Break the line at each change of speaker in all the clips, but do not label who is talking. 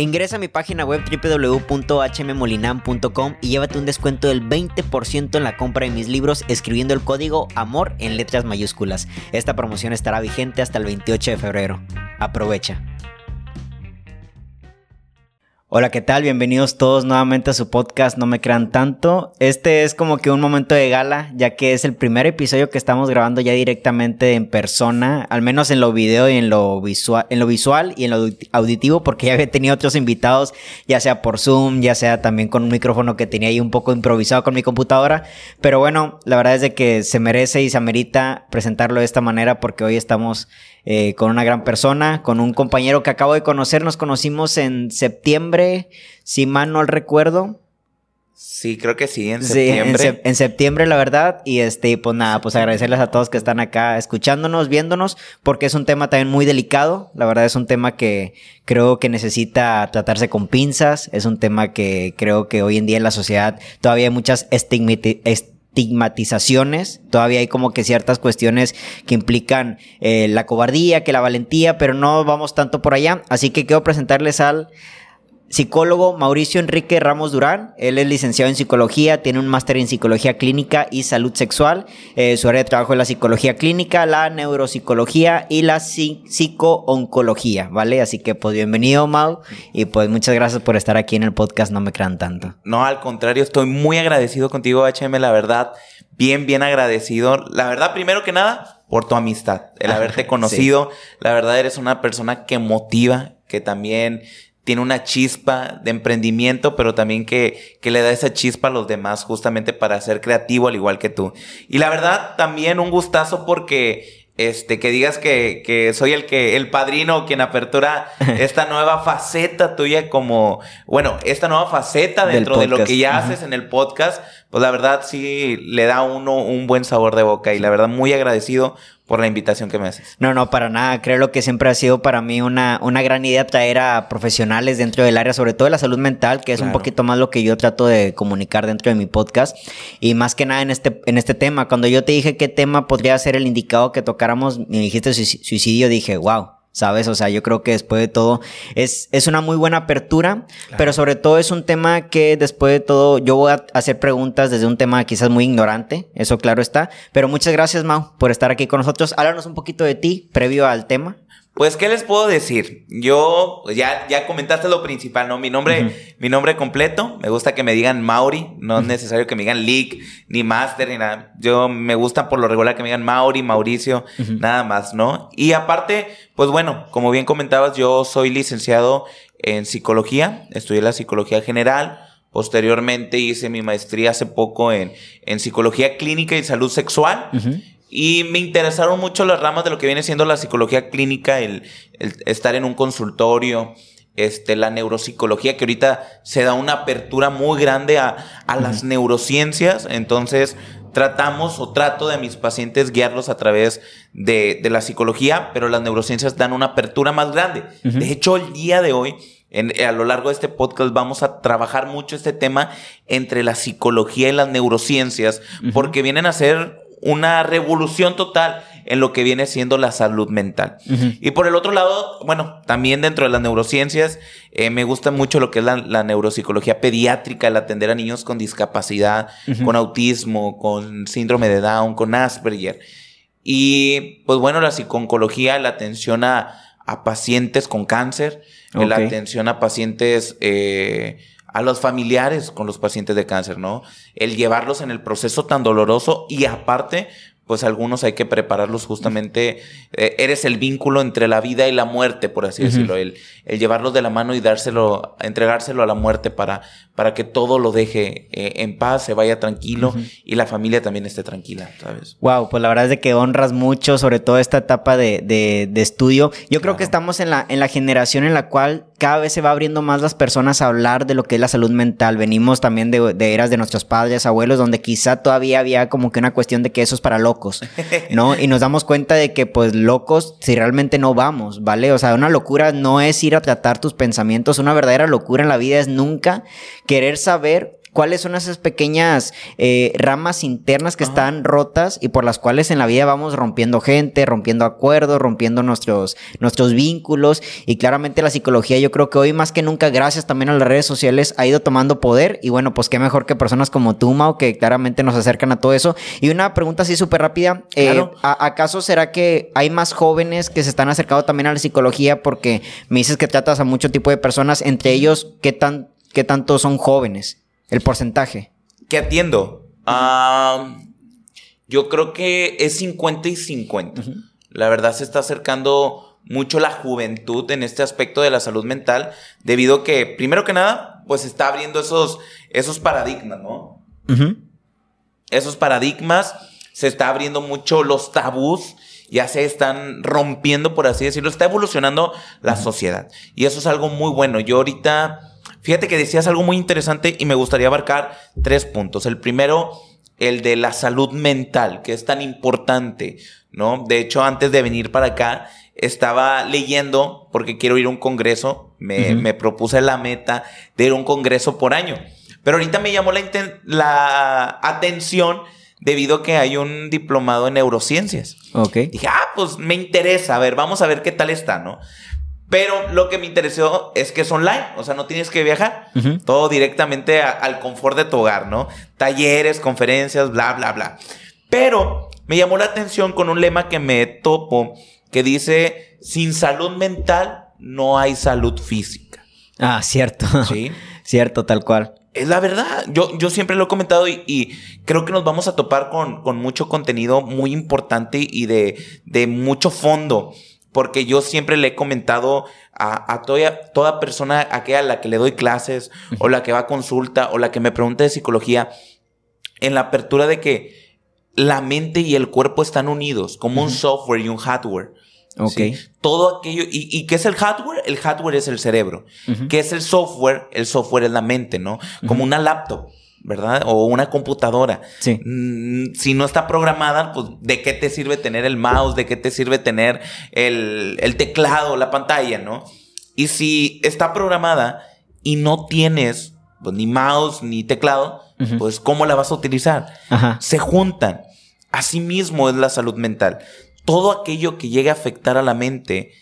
Ingresa a mi página web www.hmmolinam.com y llévate un descuento del 20% en la compra de mis libros escribiendo el código AMOR en letras mayúsculas. Esta promoción estará vigente hasta el 28 de febrero. Aprovecha. Hola, ¿qué tal? Bienvenidos todos nuevamente a su podcast No me crean tanto. Este es como que un momento de gala, ya que es el primer episodio que estamos grabando ya directamente en persona, al menos en lo video y en lo visual, en lo visual y en lo auditivo, porque ya había tenido otros invitados, ya sea por Zoom, ya sea también con un micrófono que tenía ahí un poco improvisado con mi computadora. Pero bueno, la verdad es de que se merece y se amerita presentarlo de esta manera porque hoy estamos eh, con una gran persona, con un compañero que acabo de conocer. Nos conocimos en septiembre, si mal no recuerdo.
Sí, creo que sí, en septiembre.
Sí, en, septiembre, la verdad. Y este, pues nada, pues agradecerles a todos que están acá escuchándonos, viéndonos, porque es un tema también muy delicado. La verdad es un tema que creo que necesita tratarse con pinzas. Es un tema que creo que hoy en día en la sociedad todavía hay muchas estigmatizaciones estigmatizaciones, todavía hay como que ciertas cuestiones que implican eh, la cobardía, que la valentía, pero no vamos tanto por allá, así que quiero presentarles al psicólogo Mauricio Enrique Ramos Durán. Él es licenciado en psicología, tiene un máster en psicología clínica y salud sexual. Eh, su área de trabajo es la psicología clínica, la neuropsicología y la psicooncología, ¿vale? Así que pues bienvenido Mau y pues muchas gracias por estar aquí en el podcast No me crean tanto.
No, al contrario, estoy muy agradecido contigo HM, la verdad, bien, bien agradecido. La verdad, primero que nada, por tu amistad, el haberte conocido. La verdad, eres una persona que motiva, que también tiene una chispa de emprendimiento, pero también que, que, le da esa chispa a los demás justamente para ser creativo al igual que tú. Y la verdad, también un gustazo porque este, que digas que, que, soy el que, el padrino quien apertura esta nueva faceta tuya como, bueno, esta nueva faceta dentro de lo que ya haces en el podcast, pues la verdad sí le da a uno un buen sabor de boca y la verdad muy agradecido por la invitación que me haces.
No, no, para nada. Creo que siempre ha sido para mí una, una gran idea traer a profesionales dentro del área, sobre todo de la salud mental, que es un poquito más lo que yo trato de comunicar dentro de mi podcast. Y más que nada en este, en este tema. Cuando yo te dije qué tema podría ser el indicado que tocáramos, me dijiste suicidio, dije, wow ¿sabes? O sea, yo creo que después de todo es, es una muy buena apertura, pero sobre todo es un tema que después de todo yo voy a hacer preguntas desde un tema quizás muy ignorante, eso claro está, pero muchas gracias Mau por estar aquí con nosotros. Háblanos un poquito de ti previo al tema.
Pues, ¿qué les puedo decir? Yo, pues, ya, ya comentaste lo principal, ¿no? Mi nombre, mi nombre completo, me gusta que me digan Mauri, no es necesario que me digan Leak, ni Master, ni nada. Yo me gusta por lo regular que me digan Mauri, Mauricio, nada más, ¿no? Y aparte, pues bueno, como bien comentabas, yo soy licenciado en psicología, estudié la psicología general, posteriormente hice mi maestría hace poco en, en psicología clínica y salud sexual. Y me interesaron mucho las ramas de lo que viene siendo la psicología clínica, el, estar en un consultorio, este, la neuropsicología, que ahorita se da una apertura muy grande a, las neurociencias. Entonces, tratamos o trato de mis pacientes guiarlos a través de, la psicología, pero las neurociencias dan una apertura más grande. De hecho, el día de hoy, a lo largo de este podcast, vamos a trabajar mucho este tema entre la psicología y las neurociencias, porque vienen a ser una revolución total en lo que viene siendo la salud mental. Y por el otro lado, bueno, también dentro de las neurociencias, eh, me gusta mucho lo que es la, neuropsicología pediátrica, el atender a niños con discapacidad, con autismo, con síndrome de Down, con Asperger. Y pues bueno, la psiconcología, la atención a, pacientes con cáncer, la atención a pacientes... Eh, a los familiares con los pacientes de cáncer, ¿no? El llevarlos en el proceso tan doloroso y aparte, pues algunos hay que prepararlos justamente, eh, eres el vínculo entre la vida y la muerte, por así decirlo, el, el, llevarlos de la mano y dárselo, entregárselo a la muerte para, para que todo lo deje eh, en paz, se vaya tranquilo y la familia también esté tranquila, ¿sabes?
Wow, pues la verdad es de que honras mucho, sobre todo esta etapa de, de, de estudio. Yo creo que estamos en la, en la generación en la cual cada vez se va abriendo más las personas a hablar de lo que es la salud mental. Venimos también de, eras de nuestros padres, abuelos, donde quizá todavía había como que una cuestión de que eso es para locos, ¿no? Y nos damos cuenta de que pues locos si realmente no vamos, ¿vale? O sea, una locura no es ir a tratar tus pensamientos, una verdadera locura en la vida es nunca querer saber cuáles son esas pequeñas eh, ramas internas que están rotas y por las cuales en la vida vamos rompiendo gente, rompiendo acuerdos, rompiendo nuestros, nuestros vínculos. Y claramente la psicología, yo creo que hoy más que nunca, gracias también a las redes sociales, ha ido tomando poder. Y bueno, pues qué mejor que personas como tú, Mau, que claramente nos acercan a todo eso. Y una pregunta así súper rápida. Eh, ¿Acaso será que hay más jóvenes que se están acercando también a la psicología? Porque me dices que tratas a mucho tipo de personas, entre ellos, ¿qué, tan, qué tanto son jóvenes? El porcentaje.
¿Qué atiendo? yo creo que es 50 y 50. La verdad se está acercando mucho la juventud en este aspecto de la salud mental, debido a que, primero que nada, pues está abriendo esos, esos paradigmas, ¿no? Esos paradigmas, se está abriendo mucho los tabús, ya se están rompiendo, por así decirlo, está evolucionando la sociedad. Y eso es algo muy bueno. Yo ahorita Fíjate que decías algo muy interesante y me gustaría abarcar tres puntos. El primero, el de la salud mental, que es tan importante, ¿no? De hecho, antes de venir para acá, estaba leyendo, porque quiero ir a un congreso, me, propuse la meta de ir a un congreso por año. Pero ahorita me llamó la, la atención debido a que hay un diplomado en neurociencias.
Ok.
Dije, ah, pues me interesa, a ver, vamos a ver qué tal está, ¿no? Pero lo que me interesó es que es online, o sea, no tienes que viajar, todo directamente al confort de tu hogar, ¿no? Talleres, conferencias, bla, bla, bla. Pero me llamó la atención con un lema que me topo, que dice, sin salud mental no hay salud física.
Ah, cierto. Sí. cierto, tal cual.
Es la verdad. Yo, yo siempre lo he comentado y, creo que nos vamos a topar con, con mucho contenido muy importante y de, de mucho fondo porque yo siempre le he comentado a, toda, toda, persona, aquella a la que le doy clases, o la que va a consulta, o la que me pregunta de psicología, en la apertura de que la mente y el cuerpo están unidos, como un software y un hardware.
Ok.
Todo aquello. Y, qué es el hardware? El hardware es el cerebro. ¿Qué es el software? El software es la mente, ¿no? Como una laptop. ¿Verdad? O una computadora.
Sí.
Mm, si no está programada, pues ¿de qué te sirve tener el mouse? ¿De qué te sirve tener el, el teclado, la pantalla, no? Y si está programada y no tienes pues, ni mouse ni teclado, pues ¿cómo la vas a utilizar? Se juntan. Asimismo es la salud mental. Todo aquello que llegue a afectar a la mente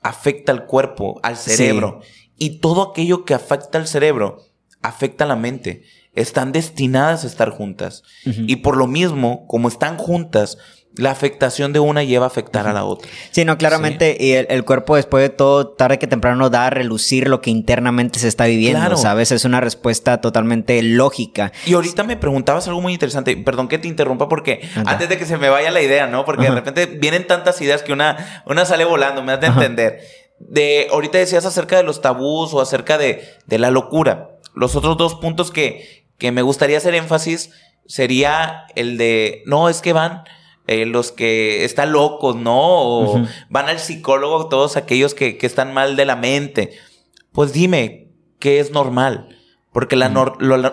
afecta al cuerpo, al cerebro. Y todo aquello que afecta al cerebro afecta a la mente están destinadas a estar juntas. Y por lo mismo, como están juntas, la afectación de una lleva a afectar a la otra.
Sí, no, claramente, y el, cuerpo después de todo, tarde que temprano da a relucir lo que internamente se está viviendo, ¿sabes? Es una respuesta totalmente lógica.
Y ahorita me preguntabas algo muy interesante, perdón que te interrumpa porque antes de que se me vaya la idea, ¿no? Porque de repente vienen tantas ideas que una, una sale volando, me has de entender. De, ahorita decías acerca de los tabús o acerca de, de la locura. Los otros dos puntos que, que me gustaría hacer énfasis sería el de, no, es que van eh, los que están locos, ¿no? O van al psicólogo todos aquellos que, están mal de la mente. Pues dime, ¿qué es normal? Porque la,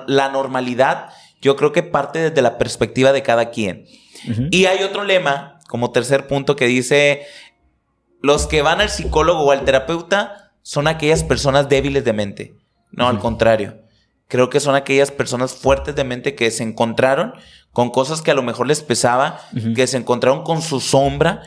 la normalidad yo creo que parte desde la perspectiva de cada quien. Y hay otro lema, como tercer punto, que dice, los que van al psicólogo o al terapeuta son aquellas personas débiles de mente. No, al contrario. Creo que son aquellas personas fuertes de mente que se encontraron con cosas que a lo mejor les pesaba, que se encontraron con su sombra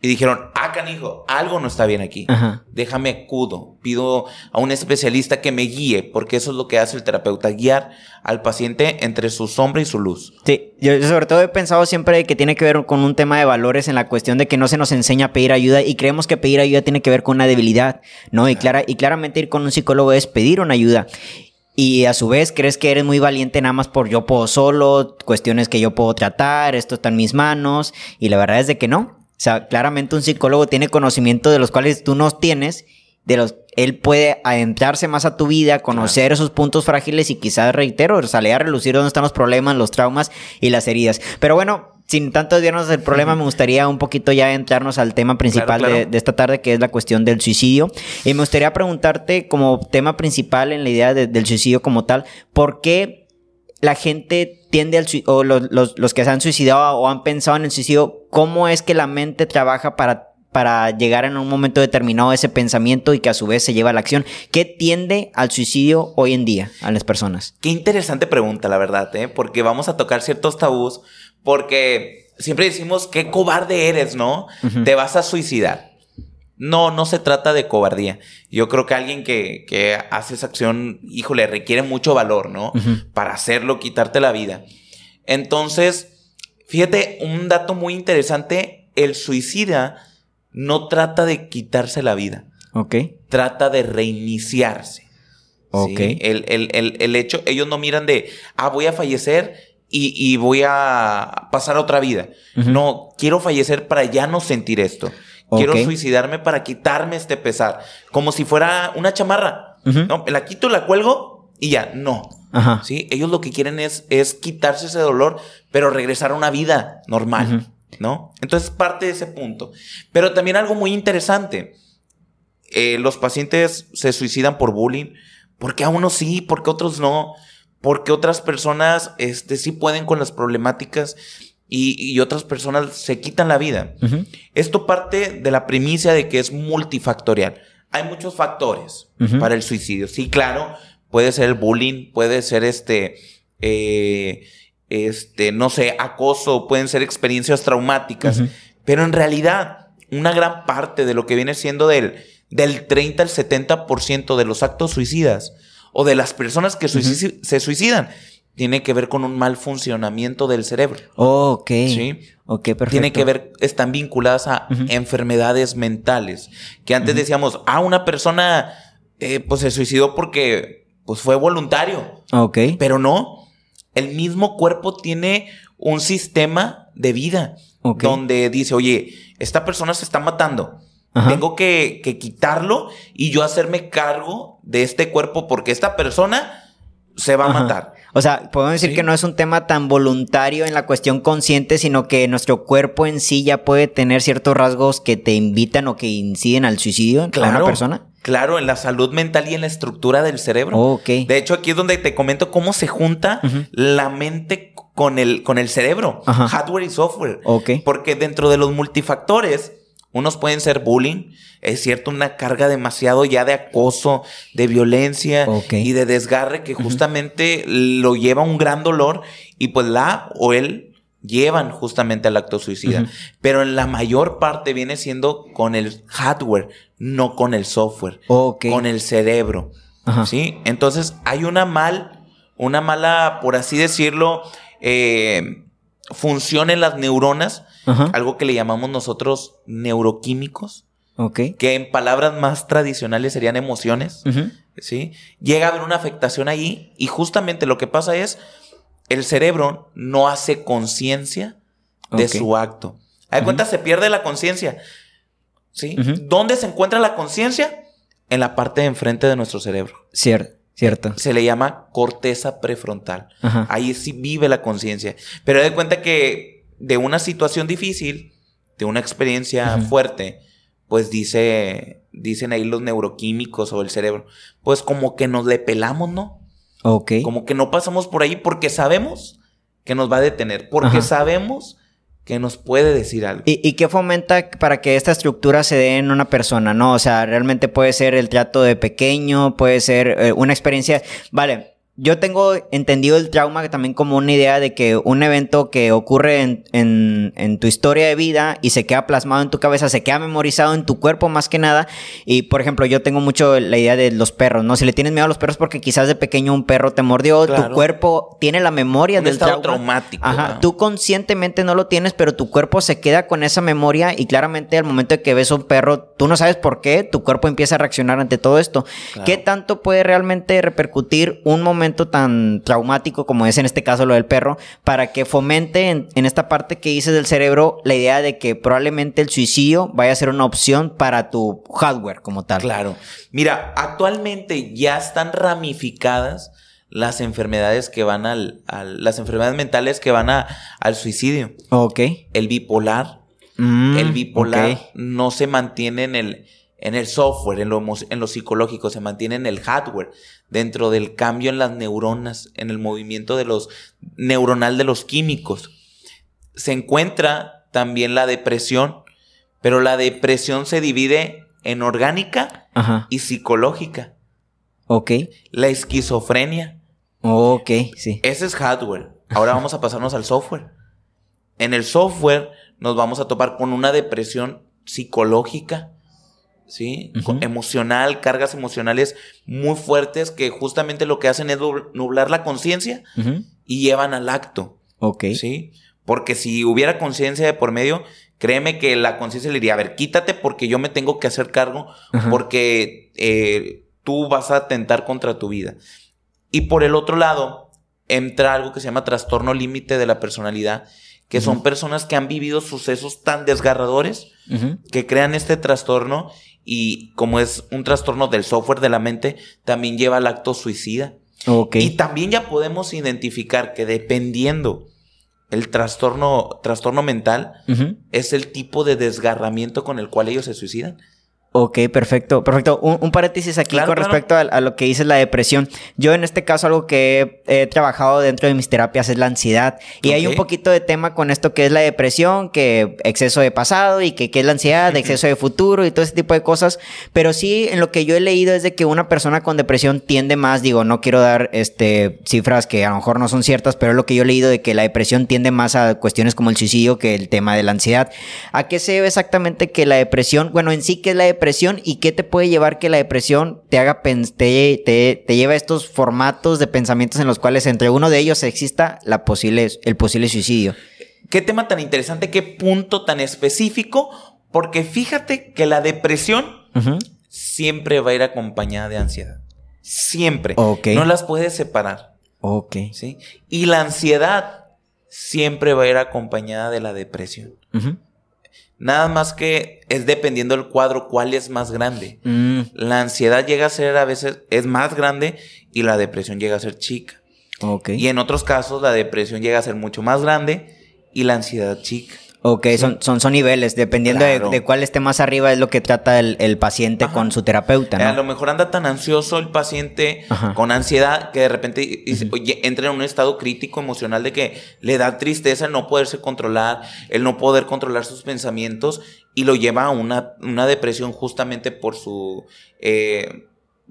y dijeron, ah, canijo, algo no está bien aquí. Déjame acudo. Pido a un especialista que me guíe, porque eso es lo que hace el terapeuta, guiar al paciente entre su sombra y su luz.
Sí, yo sobre todo he pensado siempre que tiene que ver con un tema de valores en la cuestión de que no se nos enseña a pedir ayuda y creemos que pedir ayuda tiene que ver con una debilidad, ¿no? Y, clara, y claramente ir con un psicólogo es pedir una ayuda. Y a su vez crees que eres muy valiente nada más por yo puedo solo, cuestiones que yo puedo tratar, esto está en mis manos. Y la verdad es de que no. O sea, claramente un psicólogo tiene conocimiento de los cuales tú no tienes, de los él puede adentrarse más a tu vida, conocer esos puntos frágiles y quizás, reitero, salir a relucir dónde están los problemas, los traumas y las heridas. Pero bueno, sin tanto desviarnos del problema, me gustaría un poquito ya entrarnos al tema principal De, esta tarde, que es la cuestión del suicidio. Y me gustaría preguntarte como tema principal en la idea del suicidio como tal, ¿por qué la gente tiende al suicidio, o los, los, que se han suicidado o han pensado en el suicidio, cómo es que la mente trabaja para para llegar en un momento determinado a ese pensamiento y que a su vez se lleva a la acción? ¿Qué tiende al suicidio hoy en día a las personas?
Qué interesante pregunta, la verdad, ¿eh? porque vamos a tocar ciertos tabús, porque siempre decimos, qué cobarde eres, ¿no? Te vas a suicidar. No, no se trata de cobardía. Yo creo que alguien que, que hace esa acción, híjole, requiere mucho valor, ¿no? Para hacerlo, quitarte la vida. Entonces, fíjate, un dato muy interesante, el suicida no trata de quitarse la vida.
Ok.
Trata de reiniciarse.
Ok.
El, el, el, hecho, ellos no miran de, ah, voy a fallecer y, y voy a pasar a otra vida. No, quiero fallecer para ya no sentir esto. Quiero suicidarme para quitarme este pesar. Como si fuera una chamarra. No, la quito, la cuelgo y ya, no.
Ajá.
¿Sí? Ellos lo que quieren es, es quitarse ese dolor, pero regresar a una vida normal. ¿No? Entonces parte de ese punto. Pero también algo muy interesante. Eh, los pacientes se suicidan por bullying. Porque a unos sí, porque a otros no. Porque otras personas este, sí pueden con las problemáticas y, otras personas se quitan la vida. Esto parte de la primicia de que es multifactorial. Hay muchos factores para el suicidio. Sí, claro, puede ser el bullying, puede ser este, eh, este, no sé, acoso, pueden ser experiencias traumáticas, pero en realidad una gran parte de lo que viene siendo del, del 30 al 70% de los actos suicidas o de las personas que se suicidan tiene que ver con un mal funcionamiento del cerebro.
Oh, ok.
Sí.
Ok, perfecto.
Tiene que ver, están vinculadas a enfermedades mentales. Que antes decíamos, ah, una persona eh, pues se suicidó porque pues fue voluntario.
Ok.
Pero no. El mismo cuerpo tiene un sistema de vida donde dice, oye, esta persona se está matando. Tengo que, que quitarlo y yo hacerme cargo de este cuerpo porque esta persona se va a matar.
O sea, podemos decir que no es un tema tan voluntario en la cuestión consciente, sino que nuestro cuerpo en sí ya puede tener ciertos rasgos que te invitan o que inciden al suicidio
claro,
una persona.
Claro, en la salud mental y en la estructura del cerebro.
ok.
De hecho, aquí es donde te comento cómo se junta la mente con el, con el cerebro, hardware y software.
Ok.
Porque dentro de los multifactores, unos pueden ser bullying, es cierto, una carga demasiado ya de acoso, de violencia y de desgarre que justamente lo lleva a un gran dolor y pues la o él llevan justamente al acto suicida. Pero en la mayor parte viene siendo con el hardware, no con el software, con el cerebro. ¿Sí? Entonces hay una mal, una mala, por así decirlo, eh, función en las neuronas, algo que le llamamos nosotros neuroquímicos que en palabras más tradicionales serían emociones, ¿sí? Llega a haber una afectación ahí y justamente lo que pasa es el cerebro no hace conciencia de su acto. A cuenta se pierde la conciencia, ¿sí? ¿Dónde se encuentra la conciencia? En la parte de enfrente de nuestro cerebro.
Cierto. Cierto.
Se le llama corteza prefrontal. Ahí sí vive la conciencia. Pero de cuenta que de una situación difícil, de una experiencia fuerte, pues dice, dicen ahí los neuroquímicos o el cerebro, pues como que nos le pelamos, ¿no?
Ok.
Como que no pasamos por ahí porque sabemos que nos va a detener, porque sabemos que nos puede decir algo.
¿Y, qué fomenta para que esta estructura se dé en una persona, no? O sea, realmente puede ser el trato de pequeño, puede ser eh, una experiencia, vale, yo tengo entendido el trauma también como una idea de que un evento que ocurre en, en, en, tu historia de vida y se queda plasmado en tu cabeza, se queda memorizado en tu cuerpo más que nada. Y por ejemplo, yo tengo mucho la idea de los perros, ¿no? Si le tienes miedo a los perros porque quizás de pequeño un perro te mordió, tu cuerpo tiene la memoria del
estado traumático.
Ajá, tú conscientemente no lo tienes, pero tu cuerpo se queda con esa memoria y claramente al momento de que ves a un perro, tú no sabes por qué, tu cuerpo empieza a reaccionar ante todo esto. ¿Qué tanto puede realmente repercutir un momento tan traumático como es en este caso lo del perro, para que fomente en, esta parte que dices del cerebro la idea de que probablemente el suicidio vaya a ser una opción para tu hardware como tal.
Claro. Mira, actualmente ya están ramificadas las enfermedades que van al, las enfermedades mentales que van a, al suicidio.
Ok.
El bipolar. Mm, el bipolar no se mantiene en el, en el software, en lo, en lo psicológico, se mantiene en el hardware, dentro del cambio en las neuronas, en el movimiento de los neuronal de los químicos. Se encuentra también la depresión, Pero la depresión se divide en orgánica y psicológica.
Ok.
La esquizofrenia.
Ok, sí.
Ese es hardware. Ahora vamos a pasarnos al software. En el software nos vamos a topar con una depresión psicológica, ¿sí? Emocional, cargas emocionales muy fuertes que justamente lo que hacen es nublar la conciencia y llevan al acto.
Ok.
¿Sí? Porque si hubiera conciencia de por medio, créeme que la conciencia le diría, a ver, quítate porque yo me tengo que hacer cargo, porque eh, tú vas a atentar contra tu vida. Y por el otro lado, entra algo que se llama trastorno límite de la personalidad, que son personas que han vivido sucesos tan desgarradores que crean este trastorno y como es un trastorno del software de la mente, también lleva al acto suicida. Y también ya podemos identificar que dependiendo el trastorno, trastorno mental, es el tipo de desgarramiento con el cual ellos se suicidan.
Ok, perfecto, perfecto. Un, paréntesis aquí con respecto a, lo que dices la depresión. Yo en este caso algo que he, trabajado dentro de mis terapias es la ansiedad. Y hay un poquito de tema con esto que es la depresión, que exceso de pasado y que, es la ansiedad, exceso de futuro y todo ese tipo de cosas. Pero sí, en lo que yo he leído es de que una persona con depresión tiende más, digo, no quiero dar este, cifras que a lo mejor no son ciertas, pero es lo que yo he leído de que la depresión tiende más a cuestiones como el suicidio que el tema de la ansiedad. ¿A qué se debe exactamente que la depresión, bueno, en sí, ¿qué es la depresión? Depresión y qué te puede llevar que la depresión te haga te, te, te lleva a estos formatos de pensamientos en los cuales entre uno de ellos exista la posible, el posible suicidio.
Qué tema tan interesante, qué punto tan específico, porque fíjate que la depresión siempre va a ir acompañada de ansiedad. Siempre. No las puedes separar.
Ok.
¿sí? Y la ansiedad siempre va a ir acompañada de la depresión. Nada más que es dependiendo del cuadro cuál es más grande. Mm. La ansiedad llega a ser a veces es más grande y la depresión llega a ser chica.
Okay.
Y en otros casos la depresión llega a ser mucho más grande y la ansiedad chica.
Ok, son, son, son niveles, dependiendo de, cuál esté más arriba es lo que trata el, paciente con su terapeuta, ¿no?
A lo mejor anda tan ansioso el paciente con ansiedad que de repente entra en un estado crítico emocional de que le da tristeza el no poderse controlar, el no poder controlar sus pensamientos y lo lleva a una, una depresión justamente por su, eh,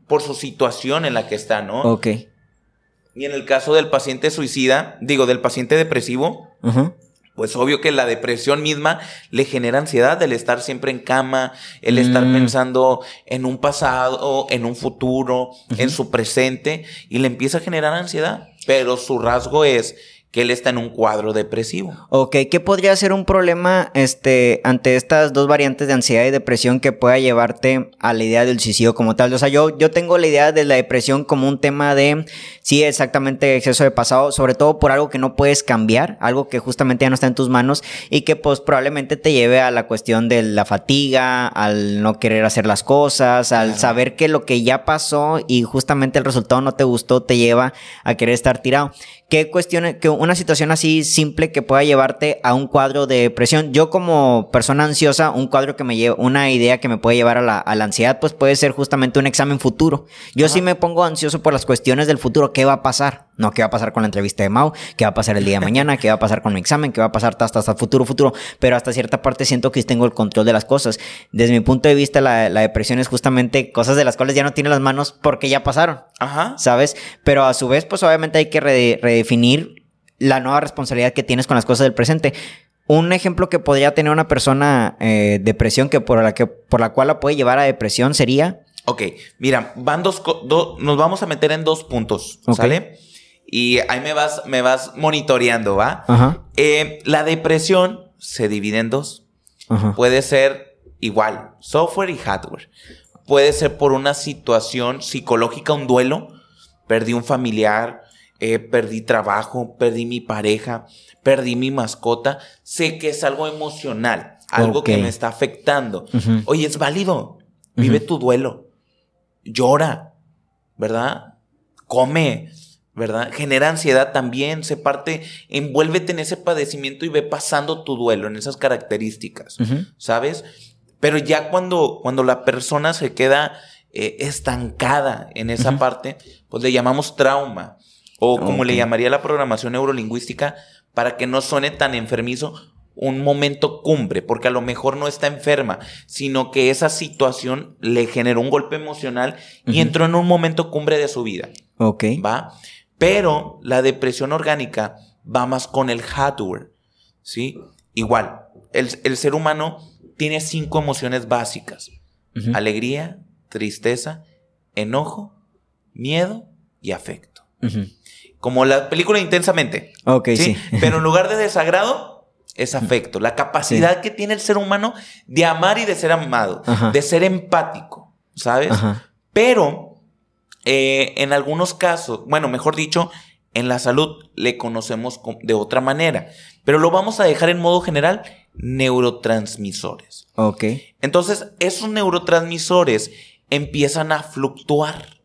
por su situación en la que está, ¿no?
Ok.
Y en el caso del paciente suicida, digo, del paciente depresivo, Ajá pues obvio que la depresión misma le genera ansiedad, el estar siempre en cama, el estar mm. pensando en un pasado, en un futuro, en su presente, y le empieza a generar ansiedad. Pero su rasgo es que él está en un cuadro depresivo.
Ok, ¿qué podría ser un problema este, ante estas dos variantes de ansiedad y depresión que pueda llevarte a la idea del suicidio como tal? O sea, yo, yo tengo la idea de la depresión como un tema de, sí, exactamente exceso de pasado, sobre todo por algo que no puedes cambiar, algo que justamente ya no está en tus manos y que pues probablemente te lleve a la cuestión de la fatiga, al no querer hacer las cosas, al saber que lo que ya pasó y justamente el resultado no te gustó te lleva a querer estar tirado. ¿Qué cuestiones, que una situación así simple que pueda llevarte a un cuadro de depresión? Yo como persona ansiosa, un cuadro que me lleva, una idea que me puede llevar a la, ansiedad, pues puede ser justamente un examen futuro. Yo sí me pongo ansioso por las cuestiones del futuro. ¿Qué va a pasar? No, ¿qué va a pasar con la entrevista de Mau? ¿Qué va a pasar el día de mañana? ¿Qué va a pasar con mi examen? ¿Qué va a pasar hasta, hasta futuro, futuro? Pero hasta cierta parte siento que tengo el control de las cosas. Desde mi punto de vista, la, la depresión es justamente cosas de las cuales ya no tiene las manos porque ya pasaron.
Ajá.
¿Sabes? Pero a su vez, pues obviamente hay que redefinir la nueva responsabilidad que tienes con las cosas del presente. Un ejemplo que podría tener una persona eh, depresión que por la que por la cual la puede llevar a depresión sería.
Ok, mira, van dos, nos vamos a meter en dos puntos, ¿sale? Y ahí me vas, me vas monitoreando, ¿va? Ajá. Eh, la depresión se divide en dos. Ajá. Puede ser igual, software y hardware. Puede ser por una situación psicológica, un duelo. Perdí un familiar, eh, perdí trabajo, perdí mi pareja, perdí mi mascota. Sé que es algo emocional, algo que me está afectando. Oye, es válido. Vive tu duelo. Llora, ¿verdad? Come, ¿verdad? Genera ansiedad también, se parte, envuélvete en ese padecimiento y ve pasando tu duelo, en esas características, ¿sabes? Pero ya cuando, cuando la persona se queda eh, estancada en esa parte, pues le llamamos trauma. O como le llamaría la programación neurolingüística, para que no suene tan enfermizo, un momento cumbre, porque a lo mejor no está enferma, sino que esa situación le generó un golpe emocional y entró en un momento cumbre de su vida.
Ok.
¿Va? Pero la depresión orgánica va más con el hardware, ¿sí? Igual, el, ser humano tiene cinco emociones básicas. Alegría, tristeza, enojo, miedo y afecto. Como la película Intensamente.
Ok, sí.
Pero en lugar de desagrado, es afecto. La capacidad que tiene el ser humano de amar y de ser amado, de ser empático, ¿sabes? Pero eh, en algunos casos, bueno, mejor dicho, en la salud le conocemos de otra manera, pero lo vamos a dejar en modo general neurotransmisores.
Ok.
Entonces, esos neurotransmisores empiezan a fluctuar.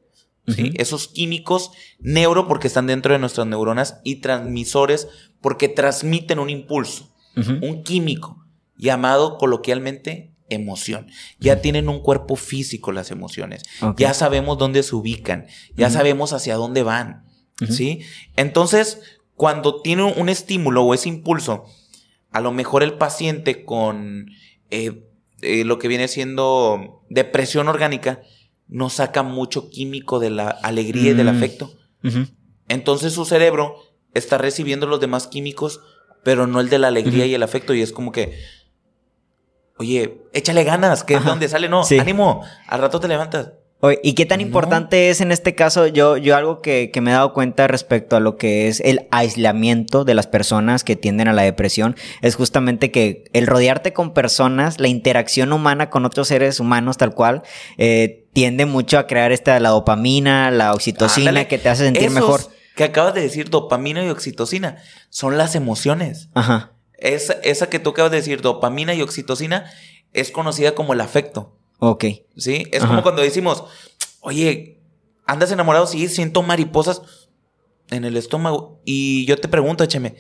Esos químicos neuro porque están dentro de nuestras neuronas y transmisores porque transmiten un impulso, un químico llamado coloquialmente emoción. Ya tienen un cuerpo físico las emociones. Ya sabemos dónde se ubican, ya sabemos hacia dónde van. ¿Sí? Entonces, cuando tiene un estímulo o ese impulso, a lo mejor el paciente con eh, eh, lo que viene siendo depresión orgánica, no saca mucho químico de la alegría y del mm. afecto. Entonces su cerebro está recibiendo los demás químicos, pero no el de la alegría y el afecto. Y es como que, oye, échale ganas, que es donde sale, no, ánimo, al rato te levantas.
¿Y qué tan importante es en este caso? Yo, yo algo que, me he dado cuenta respecto a lo que es el aislamiento de las personas que tienden a la depresión es justamente que el rodearte con personas, la interacción humana con otros seres humanos tal cual, eh, tiende mucho a crear esta la dopamina, la oxitocina que te hace sentir mejor.
Que acabas de decir dopamina y oxitocina son las emociones.
Ajá.
Esa, esa que tú acabas de decir, dopamina y oxitocina, es conocida como el afecto.
Ok.
Sí, es como cuando decimos, oye, ¿andas enamorado? Sí, siento mariposas en el estómago. Y yo te pregunto, écheme,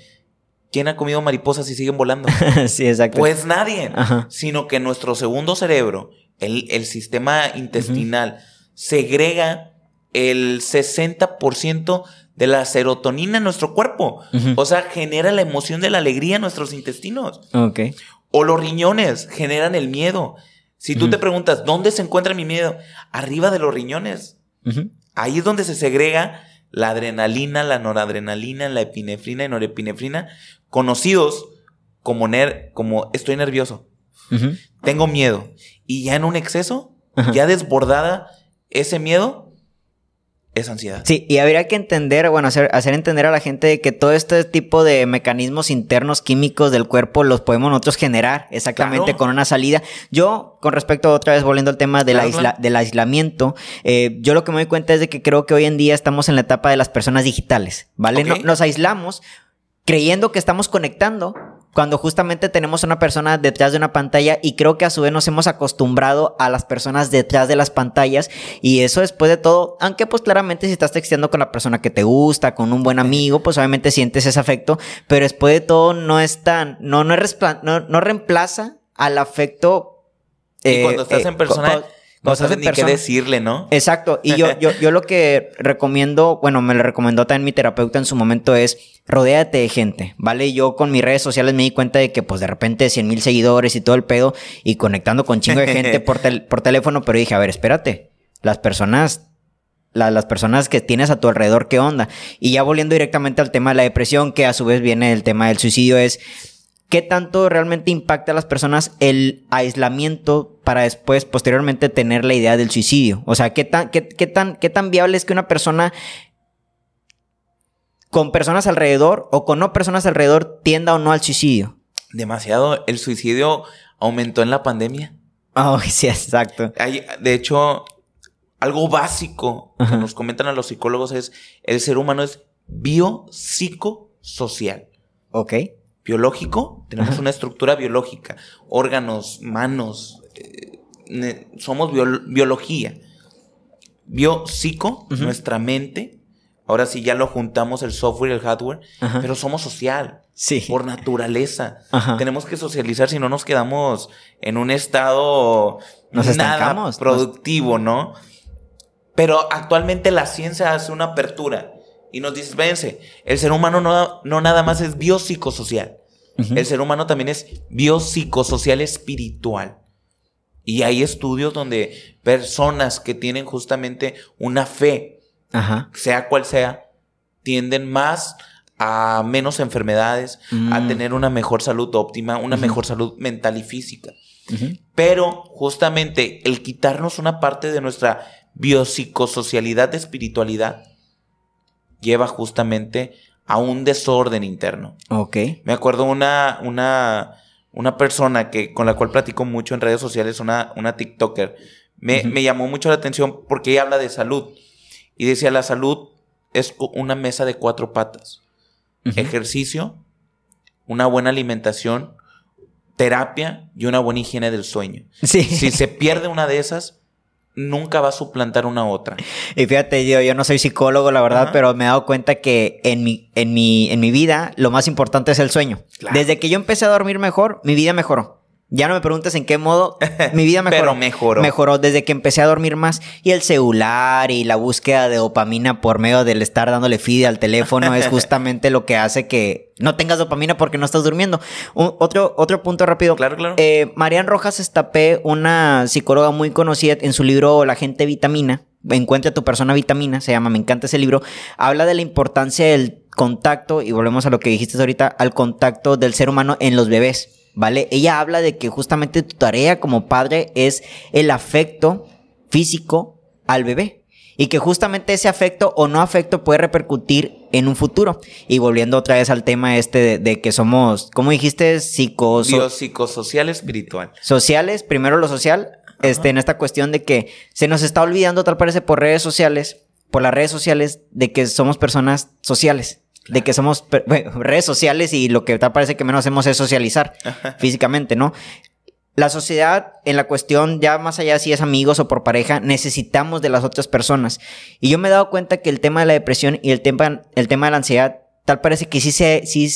¿quién ha comido mariposas y siguen volando?
sí, exacto.
Pues nadie. Sino que nuestro segundo cerebro, el, sistema intestinal, segrega el 60% de la serotonina en nuestro cuerpo. O sea, genera la emoción de la alegría en nuestros intestinos.
Ok.
O los riñones generan el miedo. Si tú te preguntas, ¿dónde se encuentra mi miedo? Arriba de los riñones. Ahí es donde se segrega la adrenalina, la noradrenalina, la epinefrina y norepinefrina, conocidos como, como estoy nervioso, tengo miedo. Y ya en un exceso, ya desbordada ese miedo, es ansiedad.
Sí, y habría que entender, bueno, hacer, hacer entender a la gente que todo este tipo de mecanismos internos químicos del cuerpo los podemos nosotros generar exactamente con una salida. Yo, con respecto a otra vez volviendo al tema del, del aislamiento, eh, yo lo que me doy cuenta es de que creo que hoy en día estamos en la etapa de las personas digitales, ¿vale? nos aislamos creyendo que estamos conectando, cuando justamente tenemos una persona detrás de una pantalla y creo que a su vez nos hemos acostumbrado a las personas detrás de las pantallas y eso después de todo, aunque pues claramente si estás texteando con la persona que te gusta, con un buen amigo, pues obviamente sientes ese afecto, pero después de todo no es tan, no, no, no, reemplaza al afecto.
y cuando estás eh, en persona... No sabes ni qué decirle, ¿no?
Exacto. Y yo, yo, yo lo que recomiendo, bueno, me lo recomendó también mi terapeuta en su momento es rodéate de gente, ¿vale? Yo con mis redes sociales me di cuenta de que pues de repente 100 mil seguidores y todo el pedo y conectando con chingo de gente por, por teléfono, pero dije, a ver, espérate, las personas las personas que tienes a tu alrededor, ¿qué onda? Y ya volviendo directamente al tema de la depresión, que a su vez viene el tema del suicidio, es ¿Qué tanto realmente impacta a las personas el aislamiento para después, posteriormente, tener la idea del suicidio? O sea, ¿qué tan, qué, tan, qué tan viable es que una persona con personas alrededor o con no personas alrededor tienda o no al suicidio?
Demasiado. El suicidio aumentó en la pandemia.
Oh, sí, exacto.
de hecho, algo básico que nos comentan a los psicólogos es el ser humano es biopsicosocial.
Ok
biológico, tenemos una estructura biológica, órganos, manos, eh, somos biología. Biopsico, nuestra mente, ahora sí ya lo juntamos el software y el hardware, pero somos social.
Sí.
Por naturaleza. Tenemos que socializar si no nos quedamos en un estado nada productivo, ¿no? Pero actualmente la ciencia hace una apertura y nos dice, véanse, el ser humano no, no nada más es biopsicosocial. El ser humano también es biopsicosocial espiritual. Y hay estudios donde personas que tienen justamente una fe, sea cual sea, tienden más a menos enfermedades, a mm. tener una mejor salud óptima, una mejor salud mental y física. Pero justamente el quitarnos una parte de nuestra biopsicosocialidad de espiritualidad lleva justamente a un desorden interno.
Ok.
Me acuerdo una, una, una persona que, con la cual platico mucho en redes sociales, una, una TikToker, me, me llamó mucho la atención porque ella habla de salud. Y decía, la salud es una mesa de cuatro patas. Ejercicio, una buena alimentación, terapia y una buena higiene del sueño.
Sí.
Si se pierde una de esas, nunca va a suplantar una otra.
Y fíjate, yo, yo no soy psicólogo, la verdad, pero me he dado cuenta que en mi, en mi, en mi vida lo más importante es el sueño. Desde que yo empecé a dormir mejor, mi vida mejoró. Ya no me preguntes en qué modo mi vida mejoró.
Pero mejoró.
Mejoró desde que empecé a dormir más. Y el celular y la búsqueda de dopamina por medio del estar dándole feed al teléfono es justamente lo que hace que no tengas dopamina porque no estás durmiendo. otro, otro punto rápido.
Claro, claro.
Eh, Marian Rojas Estapé, una psicóloga muy conocida en su libro La gente vitamina. Encuentra a tu persona vitamina, se llama, me encanta ese libro. Habla de la importancia del contacto, y volvemos a lo que dijiste ahorita, al contacto del ser humano en los bebés. ¿Vale? Ella habla de que justamente tu tarea como padre es el afecto físico al bebé. Y que justamente ese afecto o no afecto puede repercutir en un futuro. Y volviendo otra vez al tema este de, que somos, ¿cómo dijiste? Psico
psicosocial espiritual.
Sociales, primero lo social, este, en esta cuestión de que se nos está olvidando tal parece por redes sociales, por las redes sociales, de que somos personas sociales. De que somos redes sociales y lo que tal parece que menos hacemos es socializar físicamente, ¿no? La sociedad, en la cuestión, ya más allá si es amigos o por pareja, necesitamos de las otras personas. Y yo me he dado cuenta que el tema de la depresión y el tema, el tema de la ansiedad, tal parece que sí se, sí,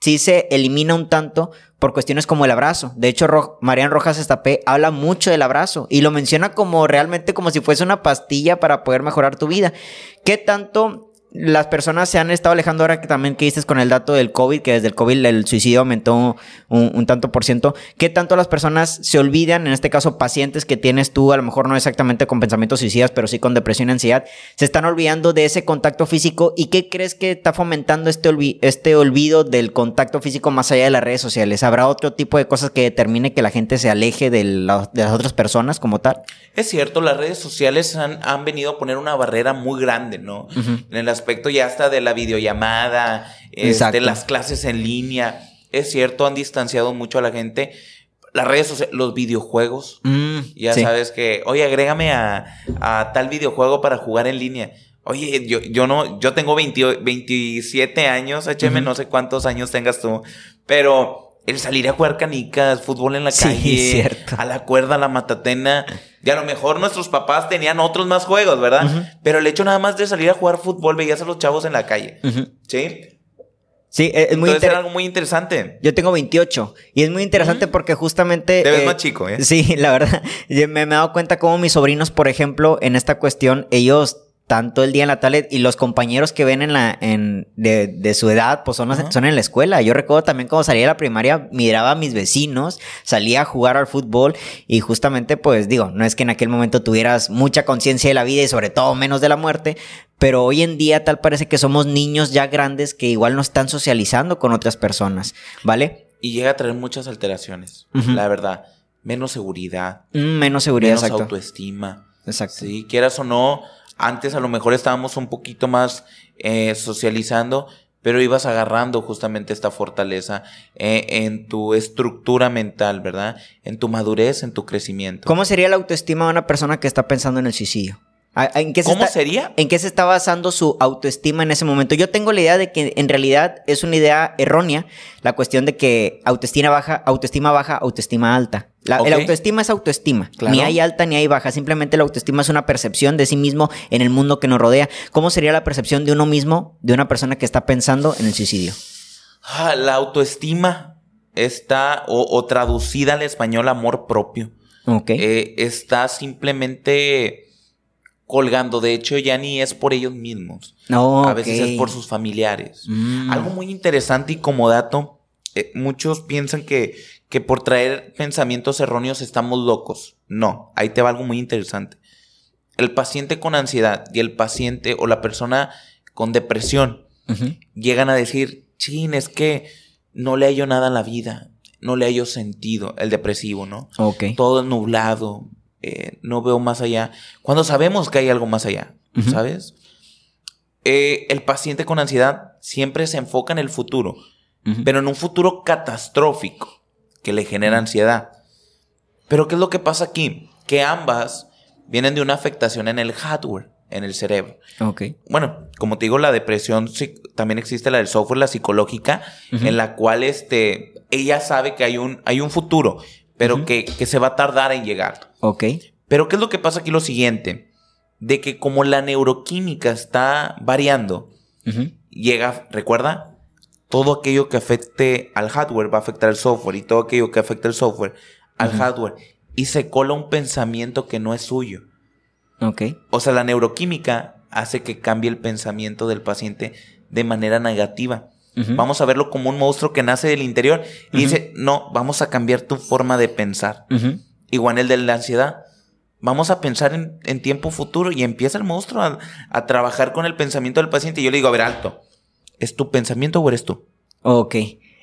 sí se elimina un tanto por cuestiones como el abrazo. De hecho, Marian Rojas Estapé habla mucho del abrazo y lo menciona como realmente como si fuese una pastilla para poder mejorar tu vida. ¿Qué tanto las personas se han estado alejando ahora que también que dices con el dato del COVID, que desde el COVID el suicidio aumentó un, tanto por ciento. ¿Qué tanto las personas se olvidan, en este caso pacientes que tienes tú, a lo mejor no exactamente con pensamientos suicidas, pero sí con depresión y ansiedad, se están olvidando de ese contacto físico? ¿Y qué crees que está fomentando este, este olvido del contacto físico más allá de las redes sociales? ¿Habrá otro tipo de cosas que determine que la gente se aleje de, de las otras personas como tal?
Es cierto, las redes sociales han, han venido a poner una barrera muy grande, ¿no? En las aspecto ya hasta de la videollamada, de este, las clases en línea. Es cierto, han distanciado mucho a la gente. Las redes sociales, los videojuegos. Mm, ya sabes que, oye, agrégame a, tal videojuego para jugar en línea. Oye, yo, yo no, yo tengo 27 años, HM, no sé cuántos años tengas tú, pero el salir a jugar canicas, fútbol en la calle, a la cuerda, a la matatena. Y a lo mejor nuestros papás tenían otros más juegos, ¿verdad? Pero el hecho nada más de salir a jugar fútbol, veías a los chavos en la calle. ¿Sí?
Sí, es muy
era algo muy interesante.
Yo tengo 28 y es muy interesante porque justamente...
Te ves eh, más chico, ¿eh?
Sí, la verdad. Me, me he dado cuenta cómo mis sobrinos, por ejemplo, en esta cuestión, ellos tanto el día en la tablet y los compañeros que ven en la en de, de su edad pues son, son en la escuela. Yo recuerdo también cuando salía de la primaria miraba a mis vecinos, salía a jugar al fútbol y justamente pues digo, no es que en aquel momento tuvieras mucha conciencia de la vida y sobre todo menos de la muerte, pero hoy en día tal parece que somos niños ya grandes que igual no están socializando con otras personas, ¿vale?
Y llega a traer muchas alteraciones, la verdad. Menos seguridad.
Mm, menos seguridad,
menos autoestima.
Exacto.
Sí, quieras o no, antes a lo mejor estábamos un poquito más eh, socializando, pero ibas agarrando justamente esta fortaleza eh, en tu estructura mental, ¿verdad? En tu madurez, en tu crecimiento.
¿Cómo sería la autoestima de una persona que está pensando en el suicidio?
¿En qué ¿Cómo sería?
¿En qué se está basando su autoestima en ese momento? Yo tengo la idea de que en realidad es una idea errónea la cuestión de que autoestima baja, autoestima baja, autoestima alta. La, El autoestima es autoestima. Ni hay alta ni hay baja. Simplemente la autoestima es una percepción de sí mismo en el mundo que nos rodea. ¿Cómo sería la percepción de uno mismo de una persona que está pensando en el suicidio?
Ah, la autoestima está, o, traducida al español, amor propio.
Ok.
Eh, está simplemente colgando. De hecho, ya ni es por ellos mismos.
No.
A veces es por sus familiares. Mm. Algo muy interesante y como dato eh, muchos piensan que, que por traer pensamientos erróneos estamos locos. No, ahí te va algo muy interesante. El paciente con ansiedad y el paciente o la persona con depresión llegan a decir, chin, es que no le hallo nada en la vida, no le hallo sentido, el depresivo, ¿no?
Ok.
Todo nublado, eh, no veo más allá. Cuando sabemos que hay algo más allá, ¿sabes? Eh, el paciente con ansiedad siempre se enfoca en el futuro, pero en un futuro catastrófico que le genera ansiedad. Pero ¿qué es lo que pasa aquí? Que ambas vienen de una afectación en el hardware, en el cerebro.
Ok.
Bueno, como te digo, la depresión también existe la del software, la psicológica, en la cual este, ella sabe que hay un, hay un futuro, pero que, que, se va a tardar en llegar.
Ok.
Pero ¿qué es lo que pasa aquí? Lo siguiente, de que como la neuroquímica está variando, llega, recuerda, todo aquello que afecte al hardware va a afectar al software y todo aquello que afecte al software al hardware y se cola un pensamiento que no es suyo.
Ok.
O sea, la neuroquímica hace que cambie el pensamiento del paciente de manera negativa. Vamos a verlo como un monstruo que nace del interior y dice, no, vamos a cambiar tu forma de pensar. Igual el de la ansiedad. Vamos a pensar en, tiempo futuro y empieza el monstruo a, a, trabajar con el pensamiento del paciente. Y yo le digo, a ver, alto, ¿es tu pensamiento o eres tú?
Ok.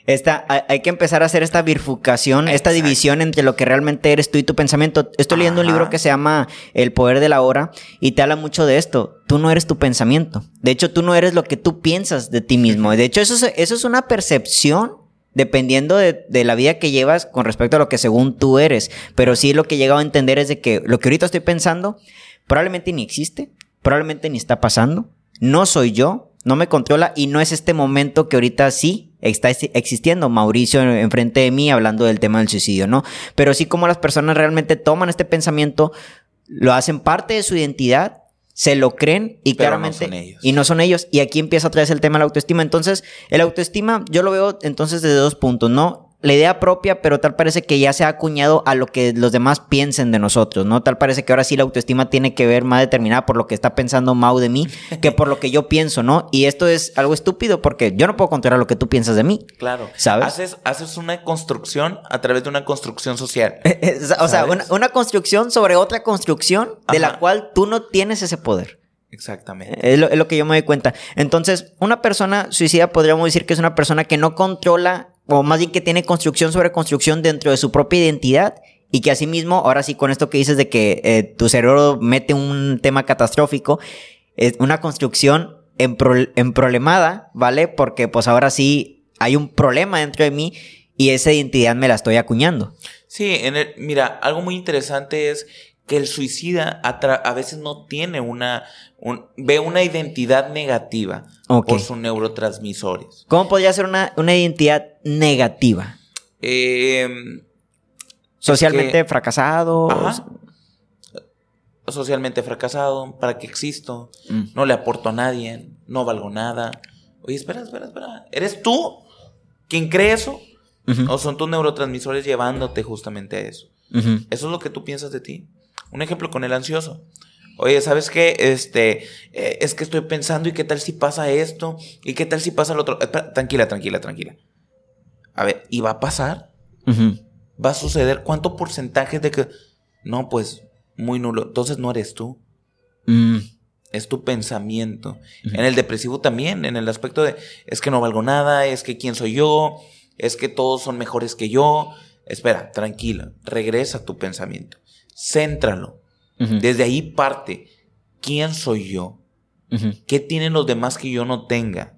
Esta, hay que empezar a hacer esta bifurcación, esta división entre lo que realmente eres tú y tu pensamiento. Estoy leyendo un libro que se llama El poder de la hora y te habla mucho de esto. Tú no eres tu pensamiento. De hecho, tú no eres lo que tú piensas de ti mismo. De hecho, eso es, eso es una percepción dependiendo de, de, la vida que llevas con respecto a lo que según tú eres. Pero sí lo que he llegado a entender es de que lo que ahorita estoy pensando probablemente ni existe, probablemente ni está pasando, no soy yo, no me controla y no es este momento que ahorita sí está existiendo Mauricio enfrente de mí hablando del tema del suicidio, ¿no? Pero sí como las personas realmente toman este pensamiento, lo hacen parte de su identidad, se lo creen y claramente y no son ellos y aquí empieza otra vez el tema de la autoestima. Entonces, el autoestima yo lo veo entonces desde dos puntos, ¿no? La idea propia, pero tal parece que ya se ha acuñado a lo que los demás piensen de nosotros, ¿no? Tal parece que ahora sí la autoestima tiene que ver más determinada por lo que está pensando Mau de mí que por lo que yo pienso, ¿no? Y esto es algo estúpido porque yo no puedo controlar lo que tú piensas de mí.
Claro.
¿Sabes?
Haces, haces una construcción a través de una construcción social.
o sea, una, construcción sobre otra construcción de la cual tú no tienes ese poder.
Exactamente.
Es lo, es lo, que yo me doy cuenta. Entonces, una persona suicida podríamos decir que es una persona que no controla o más bien que tiene construcción sobre construcción dentro de su propia identidad y que asimismo, ahora sí con esto que dices de que eh, tu cerebro mete un tema catastrófico, es una construcción en, problemada, ¿vale? Porque pues ahora sí hay un problema dentro de mí y esa identidad me la estoy acuñando.
Sí, en el, mira, algo muy interesante es que el suicida a, veces no tiene una, ve una identidad negativa por sus neurotransmisores.
¿Cómo podría ser una, identidad negativa?
Em,
Socialmente fracasado.
Socialmente fracasado, ¿para qué existo? Mm. No le aporto a nadie, no valgo nada. Oye, espera, espera, espera. ¿Eres tú quien cree eso? ¿O son tus neurotransmisores llevándote justamente a eso? ¿Eso es lo que tú piensas de ti? Un ejemplo con el ansioso. Oye, ¿sabes qué? Este, eh, es que estoy pensando y qué tal si pasa esto y qué tal si pasa lo otro. tranquila, tranquila, tranquila. A ver, ¿y va a pasar? ¿Va a suceder? ¿Cuánto porcentaje de que... No, pues muy nulo. Entonces no eres tú.
Mm.
Es tu pensamiento. En el depresivo también, en el aspecto de es que no valgo nada, es que quién soy yo, es que todos son mejores que yo. Espera, tranquila, regresa a tu pensamiento. Céntralo. Desde ahí parte. ¿Quién soy yo? ¿Qué tienen los demás que yo no tenga?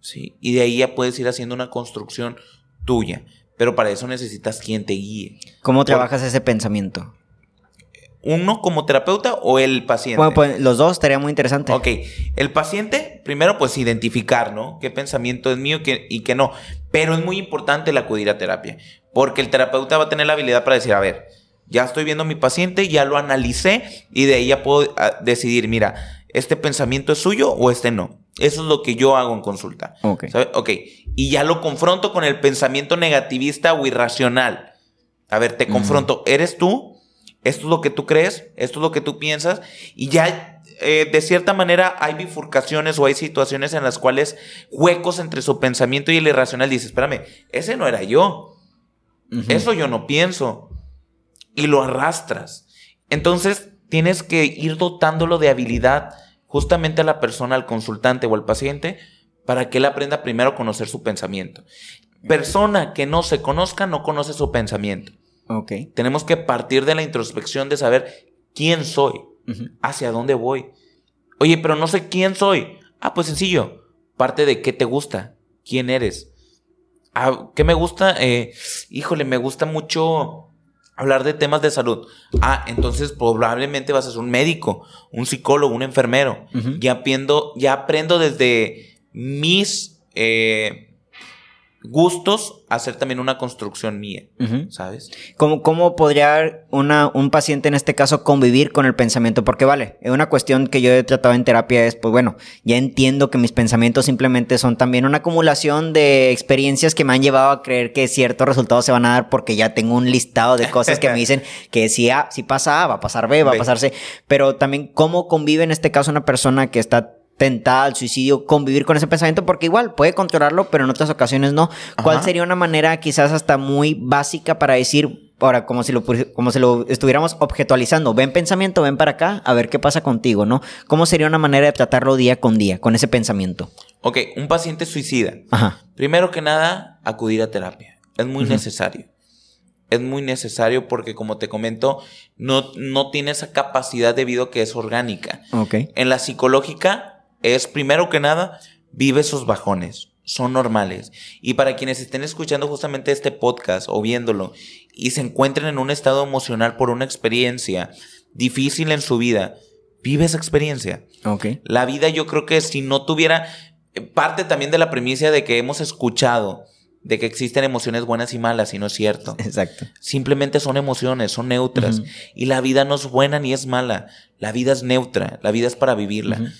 ¿Sí? Y de ahí ya puedes ir haciendo una construcción tuya. Pero para eso necesitas quien te guíe.
¿Cómo trabajas ese pensamiento?
¿Uno como terapeuta o el paciente?
Bueno, pues los dos estaría muy interesante.
Ok. El paciente, primero, pues identificar, ¿no? ¿Qué pensamiento es mío y qué no? Pero es muy importante el acudir a terapia. Porque el terapeuta va a tener la habilidad para decir, a ver, ya estoy viendo a mi paciente, ya lo analicé y de ahí ya puedo ah, decidir, mira, ¿este pensamiento es suyo o este no? Eso es lo que yo hago en consulta.
Ok.
Ok. Y ya lo confronto con el pensamiento negativista o irracional. A ver, te confronto. ¿Eres tú? ¿Esto es lo que tú crees? ¿Esto es lo que tú piensas? Y ya eh, de cierta manera hay bifurcaciones o hay situaciones en las cuales huecos entre su pensamiento y el irracional dice, espérame, ese no era yo. Eso yo no pienso. Y lo arrastras. Entonces tienes que ir dotándolo de habilidad justamente a la persona, al consultante o al paciente, para que él aprenda primero a conocer su pensamiento. Persona que no se conozca no conoce su pensamiento.
Ok.
Tenemos que partir de la introspección de saber quién soy, hacia dónde voy. Oye, pero no sé quién soy. Ah, pues sencillo. Parte de qué te gusta, quién eres. Ah, ¿Qué me gusta? Eh, híjole, me gusta mucho hablar de temas de salud. Ah, entonces probablemente vas a ser un médico, un psicólogo, un enfermero. ya, aprendo, ya aprendo desde mis eh, gustos hacer también una construcción mía, ¿sabes?
¿Cómo, ¿Cómo, podría una, un paciente en este caso convivir con el pensamiento? Porque vale, una cuestión que yo he tratado en terapia es, pues bueno, ya entiendo que mis pensamientos simplemente son también una acumulación de experiencias que me han llevado a creer que ciertos resultados se van a dar porque ya tengo un listado de cosas que me dicen que si, A, si pasa A, va a pasar B, va a pasar C. Pero también cómo convive en este caso una persona que está tentada al suicidio, convivir con ese pensamiento, porque igual puede controlarlo, pero en otras ocasiones no. ¿Cuál sería una manera quizás hasta muy básica para decir, ahora, como si lo, como si lo estuviéramos objetualizando, ven pensamiento, ven para acá, a ver qué pasa contigo, ¿no? ¿Cómo sería una manera de tratarlo día con día, con ese pensamiento?
Ok, un paciente suicida. Primero que nada, acudir a terapia. Es muy necesario. Es muy necesario porque, como te comento, no, no tiene esa capacidad debido a que es orgánica.
Okay.
En la psicológica, es primero que nada, vive esos bajones. Son normales. Y para quienes estén escuchando justamente este podcast o viéndolo y se encuentren en un estado emocional por una experiencia difícil en su vida, vive esa experiencia.
Okay.
La vida yo creo que si no tuviera parte también de la premisa de que hemos escuchado de que existen emociones buenas y malas y no es cierto.
Exacto.
Simplemente son emociones, son neutras. Y la vida no es buena ni es mala. La vida es neutra, la vida es para vivirla.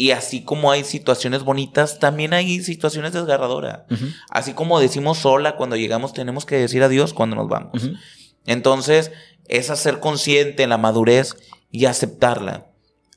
Y así como hay situaciones bonitas, también hay situaciones desgarradoras. Así como decimos sola cuando llegamos, tenemos que decir adiós cuando nos vamos. Entonces, es hacer consciente la madurez y aceptarla.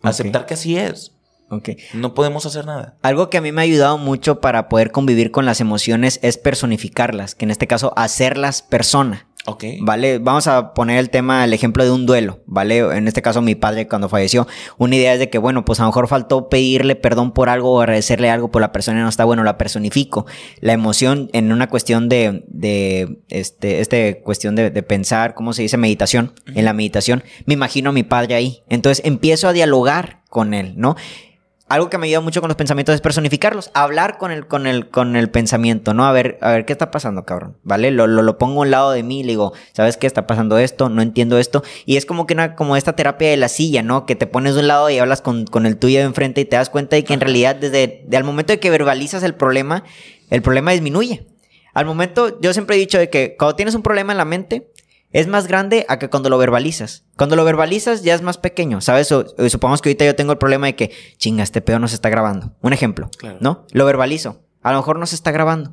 Aceptar que así es.
Okay.
No podemos hacer nada.
Algo que a mí me ha ayudado mucho para poder convivir con las emociones es personificarlas, que en este caso hacerlas persona.
Ok.
Vale, vamos a poner el tema, el ejemplo de un duelo, ¿vale? En este caso, mi padre cuando falleció, una idea es de que, bueno, pues a lo mejor faltó pedirle perdón por algo o agradecerle algo por la persona no está bueno, la personifico. La emoción en una cuestión de, de este, este cuestión de, de pensar, ¿cómo se dice? Meditación. En la meditación, me imagino a mi padre ahí. Entonces empiezo a dialogar con él, ¿no? Algo que me ayuda mucho con los pensamientos es personificarlos, hablar con el, con el, con el pensamiento, ¿no? A ver, a ver, ¿qué está pasando, cabrón? ¿Vale? Lo, lo, pongo a un lado de mí y le digo, ¿sabes qué está pasando esto? No entiendo esto. Y es como que una, como esta terapia de la silla, ¿no? Que te pones de un lado y hablas con, con el tuyo de enfrente y te das cuenta de que en realidad desde, al momento de que verbalizas el problema, el problema disminuye. Al momento, yo siempre he dicho de que cuando tienes un problema en la mente, es más grande a que cuando lo verbalizas. Cuando lo verbalizas ya es más pequeño, ¿sabes? supongamos que ahorita yo tengo el problema de que, chinga, este pedo no se está grabando. Un ejemplo, ¿no? Lo verbalizo. A lo mejor no se está grabando.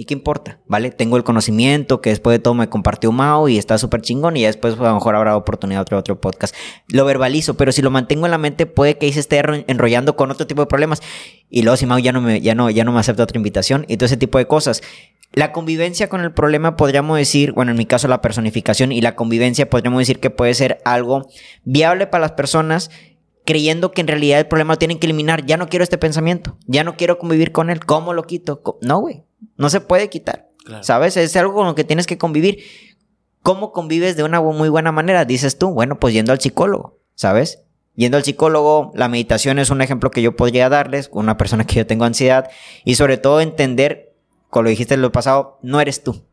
¿Y qué importa? ¿Vale? Tengo el conocimiento que después de todo me compartió Mao y está súper chingón y después pues, a lo mejor habrá oportunidad de otro, otro podcast. Lo verbalizo, pero si lo mantengo en la mente puede que ahí se esté enrollando con otro tipo de problemas y luego si Mao ya no me, ya no, ya no me acepta otra invitación y todo ese tipo de cosas. La convivencia con el problema podríamos decir, bueno, en mi caso la personificación y la convivencia podríamos decir que puede ser algo viable para las personas creyendo que en realidad el problema lo tienen que eliminar. Ya no quiero este pensamiento, ya no quiero convivir con él. ¿Cómo lo quito? No, güey, no se puede quitar. ¿Sabes? Es algo con lo que tienes que convivir. ¿Cómo convives de una muy buena manera? Dices tú, bueno, pues yendo al psicólogo, ¿sabes? Yendo al psicólogo, la meditación es un ejemplo que yo podría darles, con una persona que yo tengo ansiedad, y sobre todo entender como lo dijiste en lo pasado, no eres tú.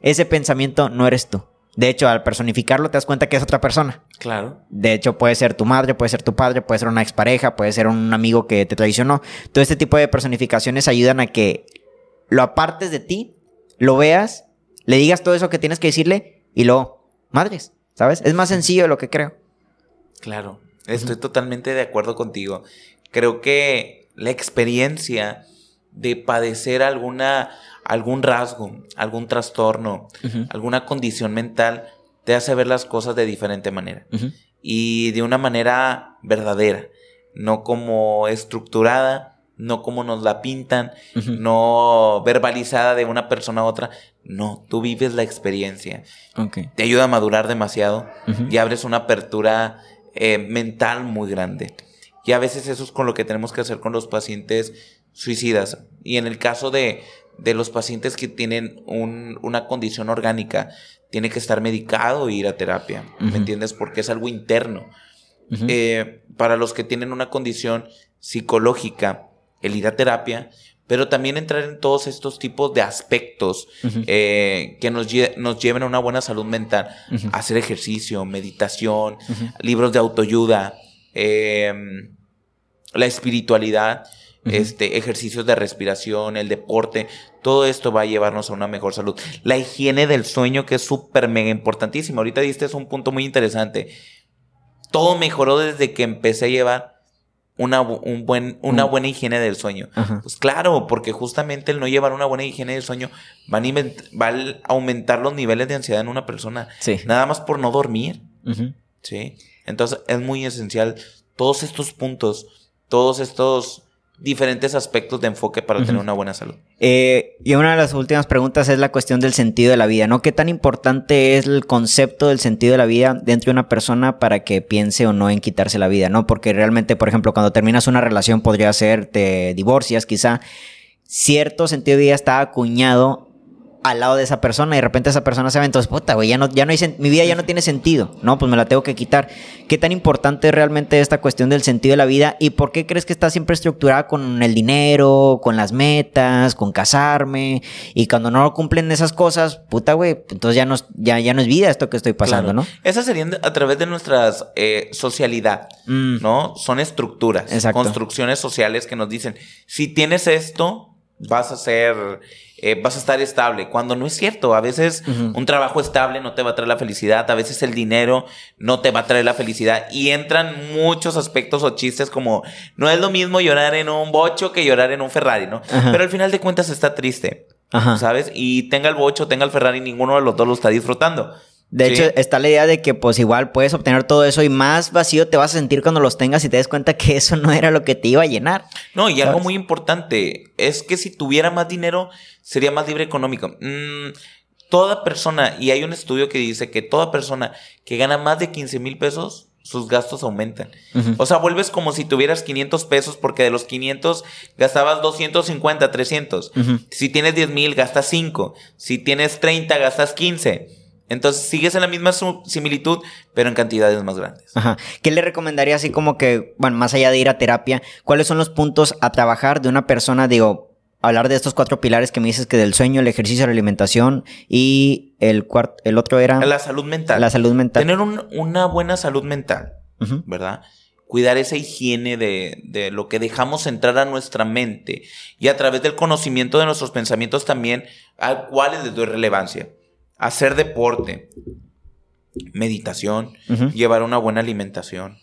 Ese pensamiento no eres tú. De hecho, al personificarlo te das cuenta que es otra persona.
Claro.
De hecho, puede ser tu madre, puede ser tu padre, puede ser una expareja, puede ser un amigo que te traicionó. Todo este tipo de personificaciones ayudan a que lo apartes de ti, lo veas, le digas todo eso que tienes que decirle y lo madres, ¿sabes? Es más sencillo de lo que creo.
Claro, estoy totalmente de acuerdo contigo. Creo que la experiencia de padecer alguna, algún rasgo, algún trastorno, alguna condición mental, te hace ver las cosas de diferente manera y de una manera verdadera. no como estructurada, no como nos la pintan, no verbalizada de una persona a otra. No, tú vives la experiencia. Te ayuda a madurar demasiado y abres una apertura eh, mental muy grande. Y a veces eso es con lo que tenemos que hacer con los pacientes suicidas. Y en el caso de, los pacientes que tienen una condición orgánica, tiene que estar medicado e ir a terapia. ¿Me entiendes? Porque es algo interno. Eh, para los que tienen una condición psicológica, el ir a terapia, pero también entrar en todos estos tipos de aspectos eh, que nos, nos, lleven a una buena salud mental. Hacer ejercicio, meditación, libros de autoayuda, em, la espiritualidad este, ejercicios de respiración, el deporte, todo esto va a llevarnos a una mejor salud. La higiene del sueño, que es súper mega importantísima. Ahorita diste es un punto muy interesante. Todo mejoró desde que empecé a llevar una, un buen, una buena higiene del sueño. Pues claro, porque justamente el no llevar una buena higiene del sueño va a, aumentar los niveles de ansiedad en una persona. Nada más por no dormir. Sí. Entonces es muy esencial todos estos puntos, todos estos diferentes aspectos de enfoque para tener una buena salud.
Eh, y una de las últimas preguntas es la cuestión del sentido de la vida, ¿no? ¿Qué tan importante es el concepto del sentido de la vida dentro de una persona para que piense o no en quitarse la vida, ¿no? Porque realmente, por ejemplo, cuando terminas una relación podría ser, te divorcias quizá, cierto sentido de vida está acuñado al lado de esa persona y de repente esa persona se va, entonces, puta, güey, ya no, ya no hay mi vida ya no tiene sentido, ¿no? Pues me la tengo que quitar. ¿Qué tan importante es realmente esta cuestión del sentido de la vida y por qué crees que está siempre estructurada con el dinero, con las metas, con casarme y cuando no cumplen esas cosas, puta, güey, entonces ya no, ya, ya no es vida esto que estoy pasando, ¿no?
Esas serían a través de nuestras eh, socialidad, mm. ¿no? Son estructuras, construcciones sociales que nos dicen, si tienes esto, vas a ser, eh, vas a estar estable, cuando no es cierto. A veces un trabajo estable no te va a traer la felicidad, a veces el dinero no te va a traer la felicidad y entran muchos aspectos o chistes como no es lo mismo llorar en un bocho que llorar en un Ferrari, ¿no? Pero al final de cuentas está triste, ¿sabes? Y tenga el bocho, tenga el Ferrari, ninguno de los dos lo está disfrutando.
De hecho, está la idea de que pues igual puedes obtener todo eso y más vacío te vas a sentir cuando los tengas y te des cuenta que eso no era lo que te iba a llenar.
No, y algo muy importante es que si tuviera más dinero sería más libre económico. Mm, toda persona, y hay un estudio que dice que toda persona que gana más de 15 mil pesos, sus gastos aumentan. O sea, vuelves como si tuvieras 500 pesos porque de los 500 gastabas 250, 300. Si tienes 10 mil, gastas 5. Si tienes 30, gastas 15. Entonces sigues en la misma similitud, pero en cantidades más grandes.
Ajá. ¿Qué le recomendaría así como que, bueno, más allá de ir a terapia, cuáles son los puntos a trabajar de una persona, digo, hablar de estos cuatro pilares que me dices que del sueño, el ejercicio, la alimentación y el cuarto, el otro era...
La salud mental.
La salud mental.
Tener una buena salud mental, ¿verdad? Cuidar esa higiene de, de, lo que dejamos entrar a nuestra mente y a través del conocimiento de nuestros pensamientos también a cuáles les doy relevancia hacer deporte, meditación, llevar una buena alimentación.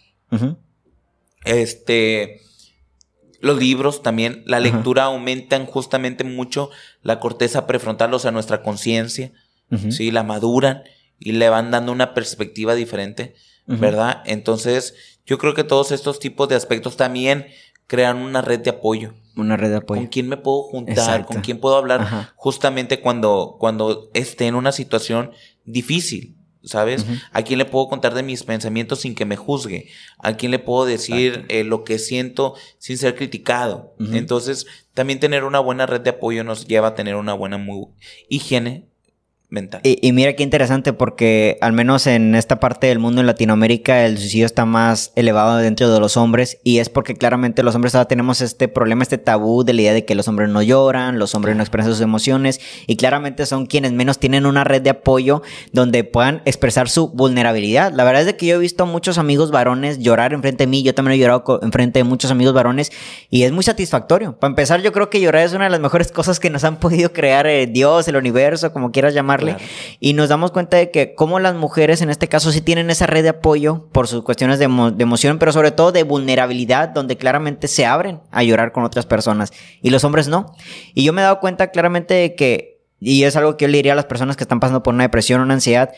Este, los libros también, la lectura aumentan justamente mucho la corteza prefrontal, o sea, nuestra conciencia, ¿sí? La maduran y le van dando una perspectiva diferente, ¿verdad? Entonces, yo creo que todos estos tipos de aspectos también crean una red de apoyo.
Una red de apoyo.
¿Con quién me puedo juntar? ¿Con quién puedo hablar? Justamente cuando, cuando esté en una situación difícil. ¿Sabes? ¿A quién le puedo contar de mis pensamientos sin que me juzgue? ¿A quién le puedo decir eh, lo que siento sin ser criticado? Entonces, también tener una buena red de apoyo nos lleva a tener una buena higiene mental.
Y, mira qué interesante porque al menos en esta parte del mundo en Latinoamérica el suicidio está más elevado dentro de los hombres y es porque claramente los hombres ahora tenemos este problema, este tabú de la idea de que los hombres no lloran, los hombres no expresan sus emociones y claramente son quienes menos tienen una red de apoyo donde puedan expresar su vulnerabilidad. La verdad es que yo he visto a muchos amigos varones llorar enfrente de mí, yo también he llorado enfrente de muchos amigos varones y es muy satisfactorio. Para empezar yo creo que llorar es una de las mejores cosas que nos han podido crear eh, Dios, el universo, como quieras llamar y nos damos cuenta de que como las mujeres en este caso sí tienen esa red de apoyo por sus cuestiones de, emoción, pero sobre todo de vulnerabilidad, donde claramente se abren a llorar con otras personas y los hombres no. Y yo me he dado cuenta claramente de que, y es algo que yo le diría a las personas que están pasando por una depresión o una ansiedad,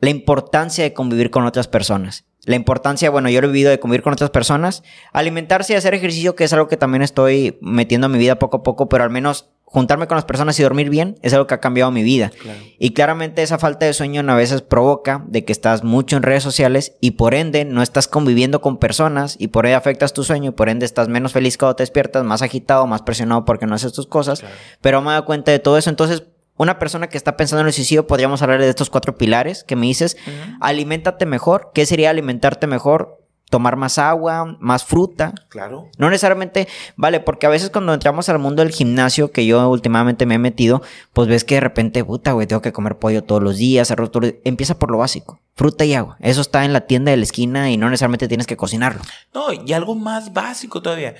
la importancia de convivir con otras personas. La importancia, bueno, yo lo he vivido de convivir con otras personas, alimentarse y hacer ejercicio, que es algo que también estoy metiendo en mi vida poco a poco, pero al menos juntarme con las personas y dormir bien es algo que ha cambiado mi vida. Y claramente esa falta de sueño a veces provoca de que estás mucho en redes sociales y por ende no estás conviviendo con personas y por ende afectas tu sueño y por ende estás menos feliz cuando te despiertas, más agitado, más presionado porque no haces tus cosas. Pero me he dado cuenta de todo eso. Entonces, una persona que está pensando en el suicidio, podríamos hablar de estos cuatro pilares que me dices. Aliméntate mejor. ¿Qué sería alimentarte mejor? tomar más agua, más fruta.
Claro.
No necesariamente, vale, porque a veces cuando entramos al mundo del gimnasio, que yo últimamente me he metido, pues ves que de repente, puta, güey, tengo que comer pollo todos los días, arroz todo Empieza por lo básico, fruta y agua. Eso está en la tienda de la esquina y no necesariamente tienes que cocinarlo.
No, y algo más básico todavía.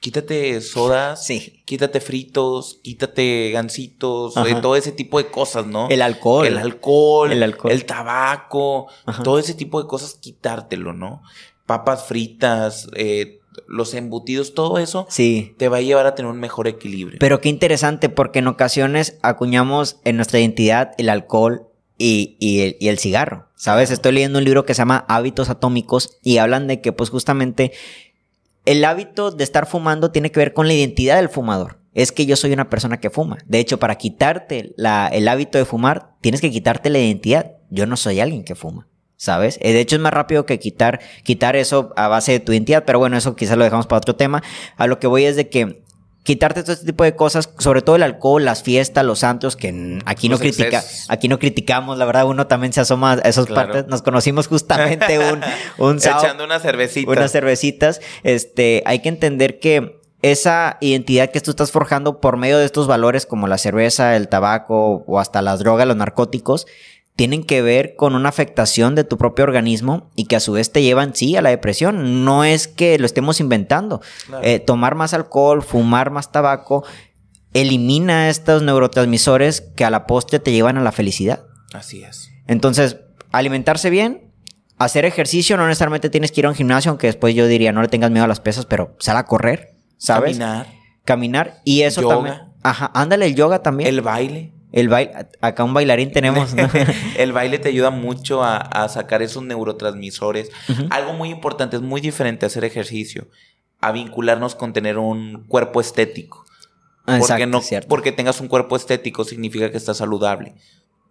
Quítate sodas,
sí.
quítate fritos, quítate gancitos, eh, todo ese tipo de cosas, ¿no?
El alcohol.
El alcohol, el, alcohol. el tabaco, todo ese tipo de cosas, quitártelo, ¿no? papas fritas, eh, los embutidos, todo eso
sí.
te va a llevar a tener un mejor equilibrio.
Pero qué interesante, porque en ocasiones acuñamos en nuestra identidad el alcohol y, el, el, cigarro. ¿Sabes? Estoy leyendo un libro que se llama Hábitos Atómicos y hablan de que, pues, justamente el hábito de estar fumando tiene que ver con la identidad del fumador. Es que yo soy una persona que fuma. De hecho, para quitarte la, el hábito de fumar, tienes que quitarte la identidad. Yo no soy alguien que fuma. ¿sabes? Eh, de hecho es más rápido que quitar, quitar eso a base de tu identidad, pero bueno, eso quizás lo dejamos para otro tema. A lo que voy es de que quitarte todo este tipo de cosas, sobre todo el alcohol, las fiestas, los santos, que aquí no critica, aquí no criticamos, la verdad uno también se asoma a esas partes. Nos conocimos justamente un, un
echando unas cervecitas.
Unas cervecitas. Este, hay que entender que esa identidad que tú estás forjando por medio de estos valores como la cerveza, el tabaco o hasta las drogas, los narcóticos, tienen que ver con una afectación de tu propio organismo y que a su vez te llevan, sí, a la depresión. No es que lo estemos inventando. Eh, tomar más alcohol, fumar más tabaco, elimina estos neurotransmisores que a la postre te llevan a la felicidad.
Así es.
Entonces, alimentarse bien, hacer ejercicio, no necesariamente tienes que ir a un gimnasio, aunque después yo diría, no le tengas miedo a las pesas, pero sal a correr, ¿sabes?
Caminar.
Caminar. Y eso también. Ajá, ándale el yoga también.
El baile.
El baile, acá un bailarín tenemos.
el baile te ayuda mucho a, sacar esos neurotransmisores. Algo muy importante, es muy diferente hacer ejercicio, a vincularnos con tener un cuerpo estético. porque no, porque tengas un cuerpo estético significa que estás saludable.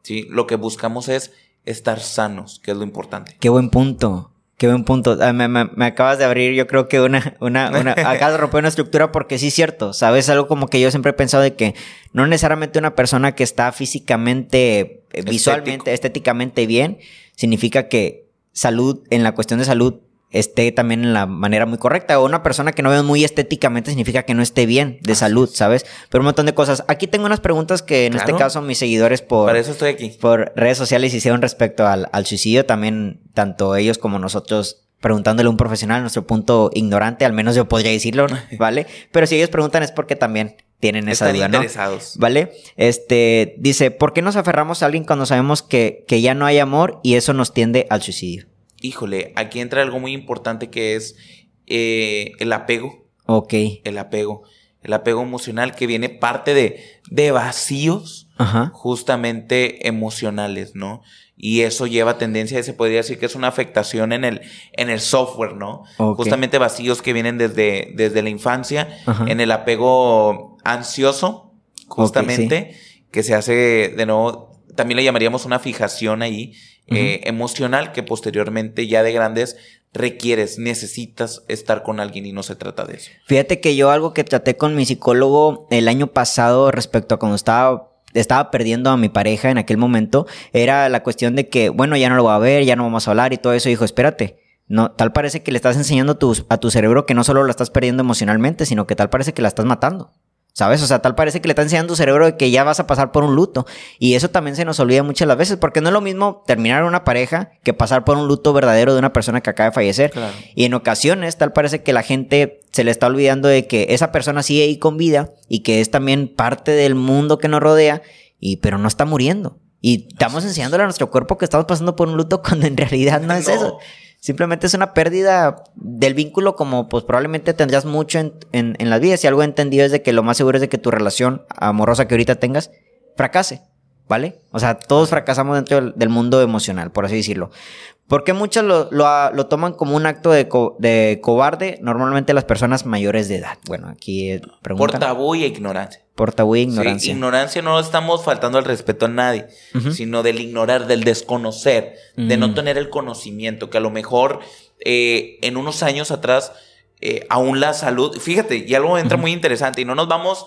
¿sí? Lo que buscamos es estar sanos, que es lo importante.
Qué buen punto. Qué buen punto. Ah, me, acabas de abrir, yo creo que una, una, una, acabas de romper una estructura porque sí es cierto, ¿sabes? Algo como que yo siempre he pensado de que no necesariamente una persona que está físicamente, eh, visualmente, estéticamente bien, significa que salud, en la cuestión de salud, esté también en la manera muy correcta. O una persona que no veo muy estéticamente significa que no esté bien de salud, ¿sabes? Pero un montón de cosas. Aquí tengo unas preguntas que en este caso mis seguidores por...
eso estoy aquí.
Por redes sociales hicieron respecto al, suicidio. También tanto ellos como nosotros preguntándole a un profesional nuestro punto ignorante, al menos yo podría decirlo, ¿vale? Pero si ellos preguntan es porque también tienen esa duda,
interesados.
¿Vale? Este, dice, ¿por qué nos aferramos a alguien cuando sabemos que, que ya no hay amor y eso nos tiende al suicidio?
Híjole, aquí entra algo muy importante que es eh, el apego.
Ok.
El apego. El apego emocional que viene parte de, de vacíos justamente emocionales, ¿no? Y eso lleva tendencia, se podría decir que es una afectación en el, en el software, ¿no? Justamente vacíos que vienen desde, desde la infancia, en el apego ansioso, justamente, que se hace de nuevo, también le llamaríamos una fijación ahí, eh, emocional que posteriormente ya de grandes requieres, necesitas estar con alguien y no se trata de eso.
Fíjate que yo algo que traté con mi psicólogo el año pasado respecto a cuando estaba estaba perdiendo a mi pareja en aquel momento, era la cuestión de que, bueno, ya no lo voy a ver, ya no vamos a hablar y todo eso. dijo, espérate, no, tal parece que le estás enseñando a tu cerebro que no solo la estás perdiendo emocionalmente, sino que tal parece que la estás matando. ¿Sabes? O sea, tal parece que le está enseñando tu cerebro de que ya vas a pasar por un luto. Y eso también se nos olvida muchas las veces, porque no es lo mismo terminar una pareja que pasar por un luto verdadero de una persona que acaba de fallecer. Y en ocasiones, tal parece que la gente se le está olvidando de que esa persona sigue ahí con vida y que es también parte del mundo que nos rodea, y, pero no está muriendo. Y estamos enseñándole a nuestro cuerpo que estamos pasando por un luto cuando en realidad no es eso. Simplemente es una pérdida del vínculo como pues probablemente tendrías mucho en, en, en las vidas. Y algo entendido es de que lo más seguro es de que tu relación amorosa que ahorita tengas fracase. ¿Vale? O sea, todos fracasamos dentro del, del mundo emocional, por así decirlo. ¿Por qué muchos lo, lo, lo toman como un acto de, co- de cobarde? Normalmente las personas mayores de edad. Bueno, aquí eh,
Por
preguntan.
tabú y ignorancia.
Por tabú e
Sí,
ignorancia.
ignorancia no estamos faltando al respeto a nadie, sino del ignorar, del desconocer, de no
Mm.
tener el conocimiento, que a lo mejor eh, en unos años atrás, eh, aún la salud, fíjate, y algo entra muy interesante, y no nos vamos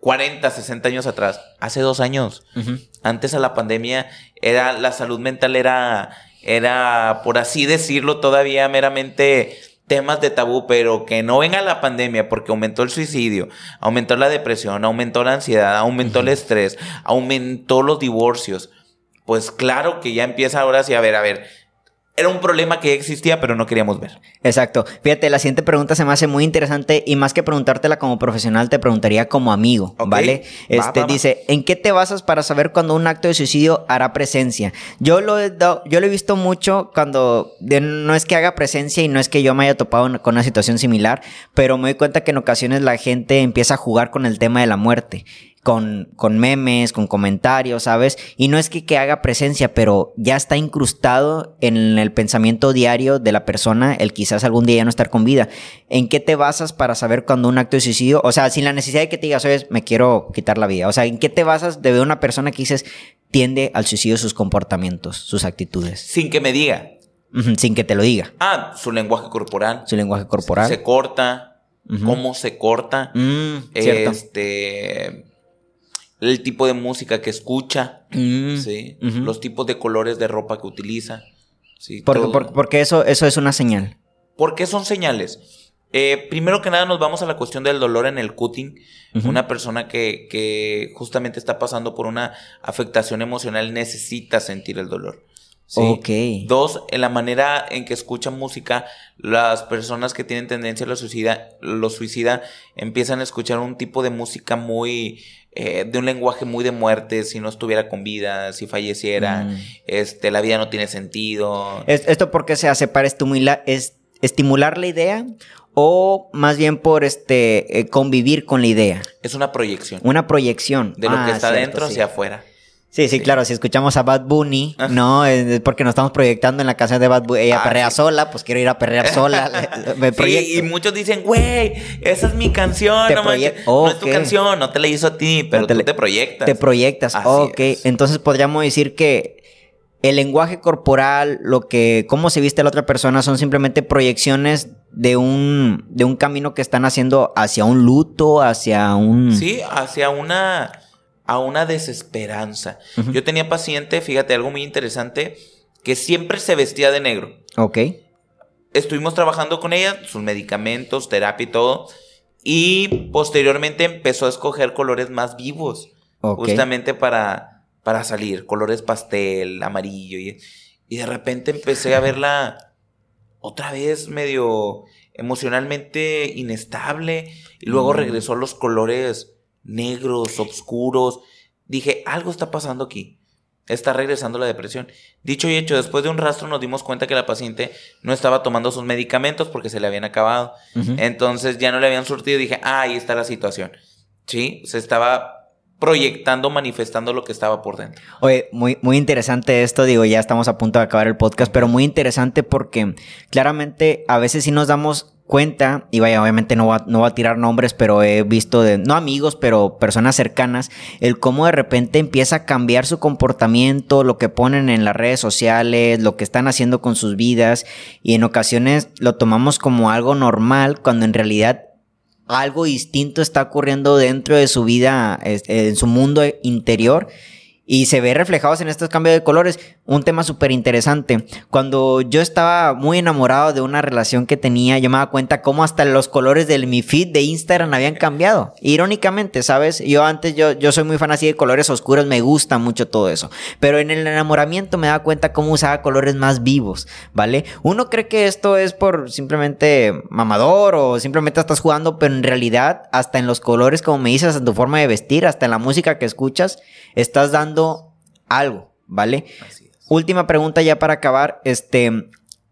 40, 60 años atrás, hace dos años, antes a la pandemia, era, la salud mental era, era, por así decirlo, todavía meramente temas de tabú, pero que no venga la pandemia porque aumentó el suicidio, aumentó la depresión, aumentó la ansiedad, aumentó el estrés, aumentó los divorcios. Pues claro que ya empieza ahora sí a ver, a ver, era un problema que existía, pero no queríamos ver.
Exacto. Fíjate, la siguiente pregunta se me hace muy interesante y más que preguntártela como profesional, te preguntaría como amigo. ¿vale?
Va,
Este
va, va.
dice, ¿en qué te basas para saber cuando un acto de suicidio hará presencia? Yo lo he, dado- yo lo he visto mucho cuando de- no es que haga presencia y no es que yo me haya topado con una situación similar, pero me doy cuenta que en ocasiones la gente empieza a jugar con el tema de la muerte. Con, con memes, con comentarios, ¿sabes? Y no es que, que haga presencia, pero ya está incrustado en el pensamiento diario de la persona el quizás algún día ya no estar con vida. ¿En qué te basas para saber cuando un acto de suicidio, o sea, sin la necesidad de que te digas, oye, me quiero quitar la vida? O sea, ¿en qué te basas de ver una persona que dices tiende al suicidio sus comportamientos, sus actitudes?
Sin que me diga,
sin que te lo diga.
ah, su lenguaje corporal,
Su lenguaje corporal.
se corta, cómo se corta,
Mm, cierto.
El tipo de música que escucha.
Mm,
Sí, los tipos de colores de ropa que utiliza. Sí,
Porque, porque, porque eso, eso es una señal.
¿Por qué son señales? Eh, primero que nada nos vamos a la cuestión del dolor en el cutting. Una persona que, que justamente está pasando por una afectación emocional necesita sentir el dolor. ¿sí?
Ok.
Dos, en la manera en que escuchan música, las personas que tienen tendencia a la suicida, lo suicida, empiezan a escuchar un tipo de música muy, eh, de un lenguaje muy de muerte, si no estuviera con vida, si falleciera,
Mm.
este, la vida no tiene sentido.
Es- ¿Esto por qué se hace? ¿Para estimular, es, estimular la idea o más bien por este eh, convivir con la idea?
Es una proyección
Una proyección.
de lo
Ah,
que está
cierto,
dentro
sí.
hacia afuera.
Sí, sí,
Sí.
claro. Si escuchamos a Bad Bunny,
Ah.
no, es es porque nos estamos proyectando en la canción de Bad Bunny. Ella
Ah,
perrea
sí.
sola, pues quiero ir a perrear sola. me
Sí, y muchos dicen, güey, esa es mi canción,
Te
no, manches".
proye-
no es tu canción, no te la hizo a ti, pero
No te
tú
le-
te proyectas.
Te proyectas. Ok.
es.
Entonces podríamos decir que el lenguaje corporal, lo que, cómo se viste la otra persona, son simplemente proyecciones de un, de un camino que están haciendo hacia un luto, hacia un.
Sí, hacia una, a una desesperanza. Yo tenía paciente, fíjate, algo muy interesante, que siempre se vestía de negro.
Ok.
Estuvimos trabajando con ella, sus medicamentos, terapia y todo, y posteriormente empezó a escoger colores más vivos, justamente para, para salir, colores pastel, amarillo, y, y de repente empecé a verla otra vez medio emocionalmente inestable, y luego
Mm.
regresó a los colores negros, oscuros. Dije, algo está pasando aquí. Está regresando la depresión. Dicho y hecho, después de un rastro nos dimos cuenta que la paciente no estaba tomando sus medicamentos porque se le habían acabado. Entonces ya no le habían surtido y dije, ah, ahí está la situación. Sí, se estaba proyectando, manifestando lo que estaba por dentro.
Oye, muy, muy interesante esto, digo, ya estamos a punto de acabar el podcast, pero muy interesante porque claramente a veces sí nos damos cuenta, y vaya, obviamente no va, no va a tirar nombres, pero he visto de, no amigos, pero personas cercanas, el cómo de repente empieza a cambiar su comportamiento, lo que ponen en las redes sociales, lo que están haciendo con sus vidas, y en ocasiones lo tomamos como algo normal, cuando en realidad algo distinto está ocurriendo dentro de su vida, en su mundo interior. Y se ve reflejados en estos cambios de colores. Un tema súper interesante. Cuando yo estaba muy enamorado de una relación que tenía, yo me daba cuenta cómo hasta los colores de mi feed de Instagram habían cambiado. Irónicamente, ¿sabes? Yo antes, yo, yo soy muy fan así de colores oscuros, me gusta mucho todo eso. Pero en el enamoramiento me daba cuenta cómo usaba colores más vivos, ¿vale? Uno cree que esto es por simplemente mamador o simplemente estás jugando, pero en realidad, hasta en los colores, como me dices, en tu forma de vestir, hasta en la música que escuchas, estás dando algo, ¿vale?
Así es.
Última pregunta ya para acabar. Este,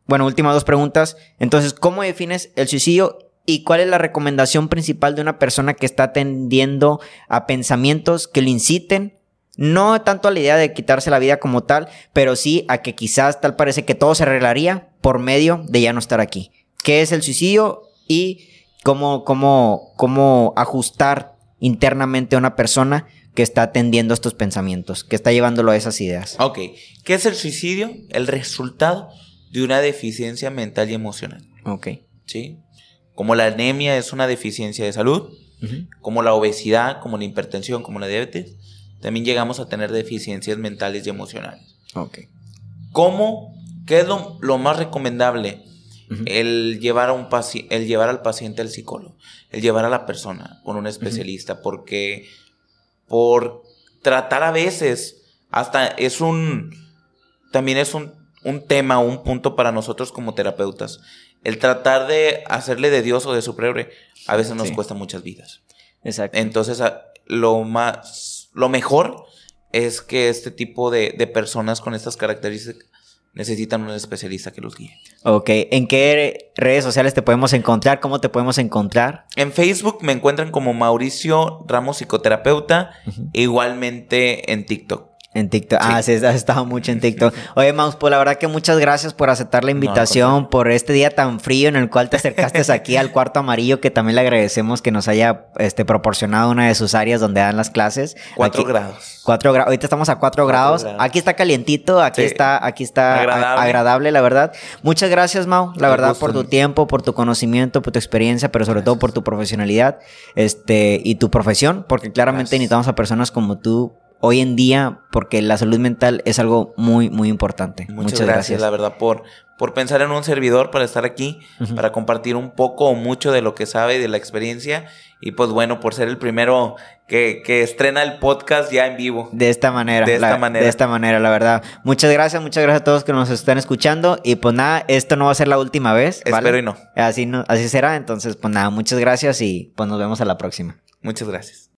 bueno, últimas dos preguntas. Entonces, ¿cómo defines el suicidio y cuál es la recomendación principal de una persona que está tendiendo a pensamientos que le inciten, no tanto a la idea de quitarse la vida como tal, pero sí a que quizás tal parece que todo se arreglaría por medio de ya no estar aquí. ¿Qué es el suicidio y cómo, cómo, cómo ajustar internamente a una persona que está atendiendo estos pensamientos, que está llevándolo a esas ideas?
Ok, ¿qué es el suicidio? El resultado de una deficiencia mental y emocional.
Ok.
¿Sí? Como la anemia es una deficiencia de salud, como la obesidad, como la hipertensión, como la diabetes, también llegamos a tener deficiencias mentales y emocionales.
Ok.
¿Cómo? ¿Qué es lo, más recomendable? el, llevar a un el llevar al paciente al psicólogo, el llevar a la persona con un especialista, porque por tratar a veces, hasta es un, también es un, un tema, un punto para nosotros como terapeutas. El tratar de hacerle de Dios o de su superhéroe a veces nos cuesta muchas vidas.
Exacto.
Entonces, lo más lo mejor es que este tipo de, personas con estas características necesitan un especialista que los guíe.
Ok, ¿en qué redes sociales te podemos encontrar? ¿Cómo te podemos encontrar?
En Facebook me encuentran como Mauricio Ramos Psicoterapeuta, igualmente en TikTok.
En TikTok. Ah, sí, has estado mucho en TikTok. Oye, Maus, pues la verdad que muchas gracias por aceptar la invitación, por este día tan frío en el cual te acercaste aquí al cuarto amarillo, que también le agradecemos que nos haya este, proporcionado una de sus áreas donde dan las clases.
Cuatro grados.
Cuatro grados. Ahorita estamos a cuatro, grados. Aquí está calientito, aquí está, aquí está agradable. la verdad. Muchas gracias, Mau, la verdad, por tu tiempo, por tu conocimiento, por tu experiencia, pero sobre todo por tu profesionalidad, este, y tu profesión, porque claramente necesitamos a personas como tú hoy en día porque la salud mental es algo muy, muy importante.
Muchas, gracias, la verdad, por, por pensar en un servidor, para estar aquí, para compartir un poco o mucho de lo que sabe, de la experiencia. Y pues bueno, por ser el primero que, que estrena el podcast ya en vivo.
De esta manera.
De esta manera.
De esta manera, la verdad. Muchas gracias, muchas gracias a todos que nos están escuchando. Y pues nada, esto no va a ser la última vez.
Espero y no.
Así, no. así será. Entonces, pues nada, muchas gracias y pues nos vemos a la próxima.
Muchas gracias.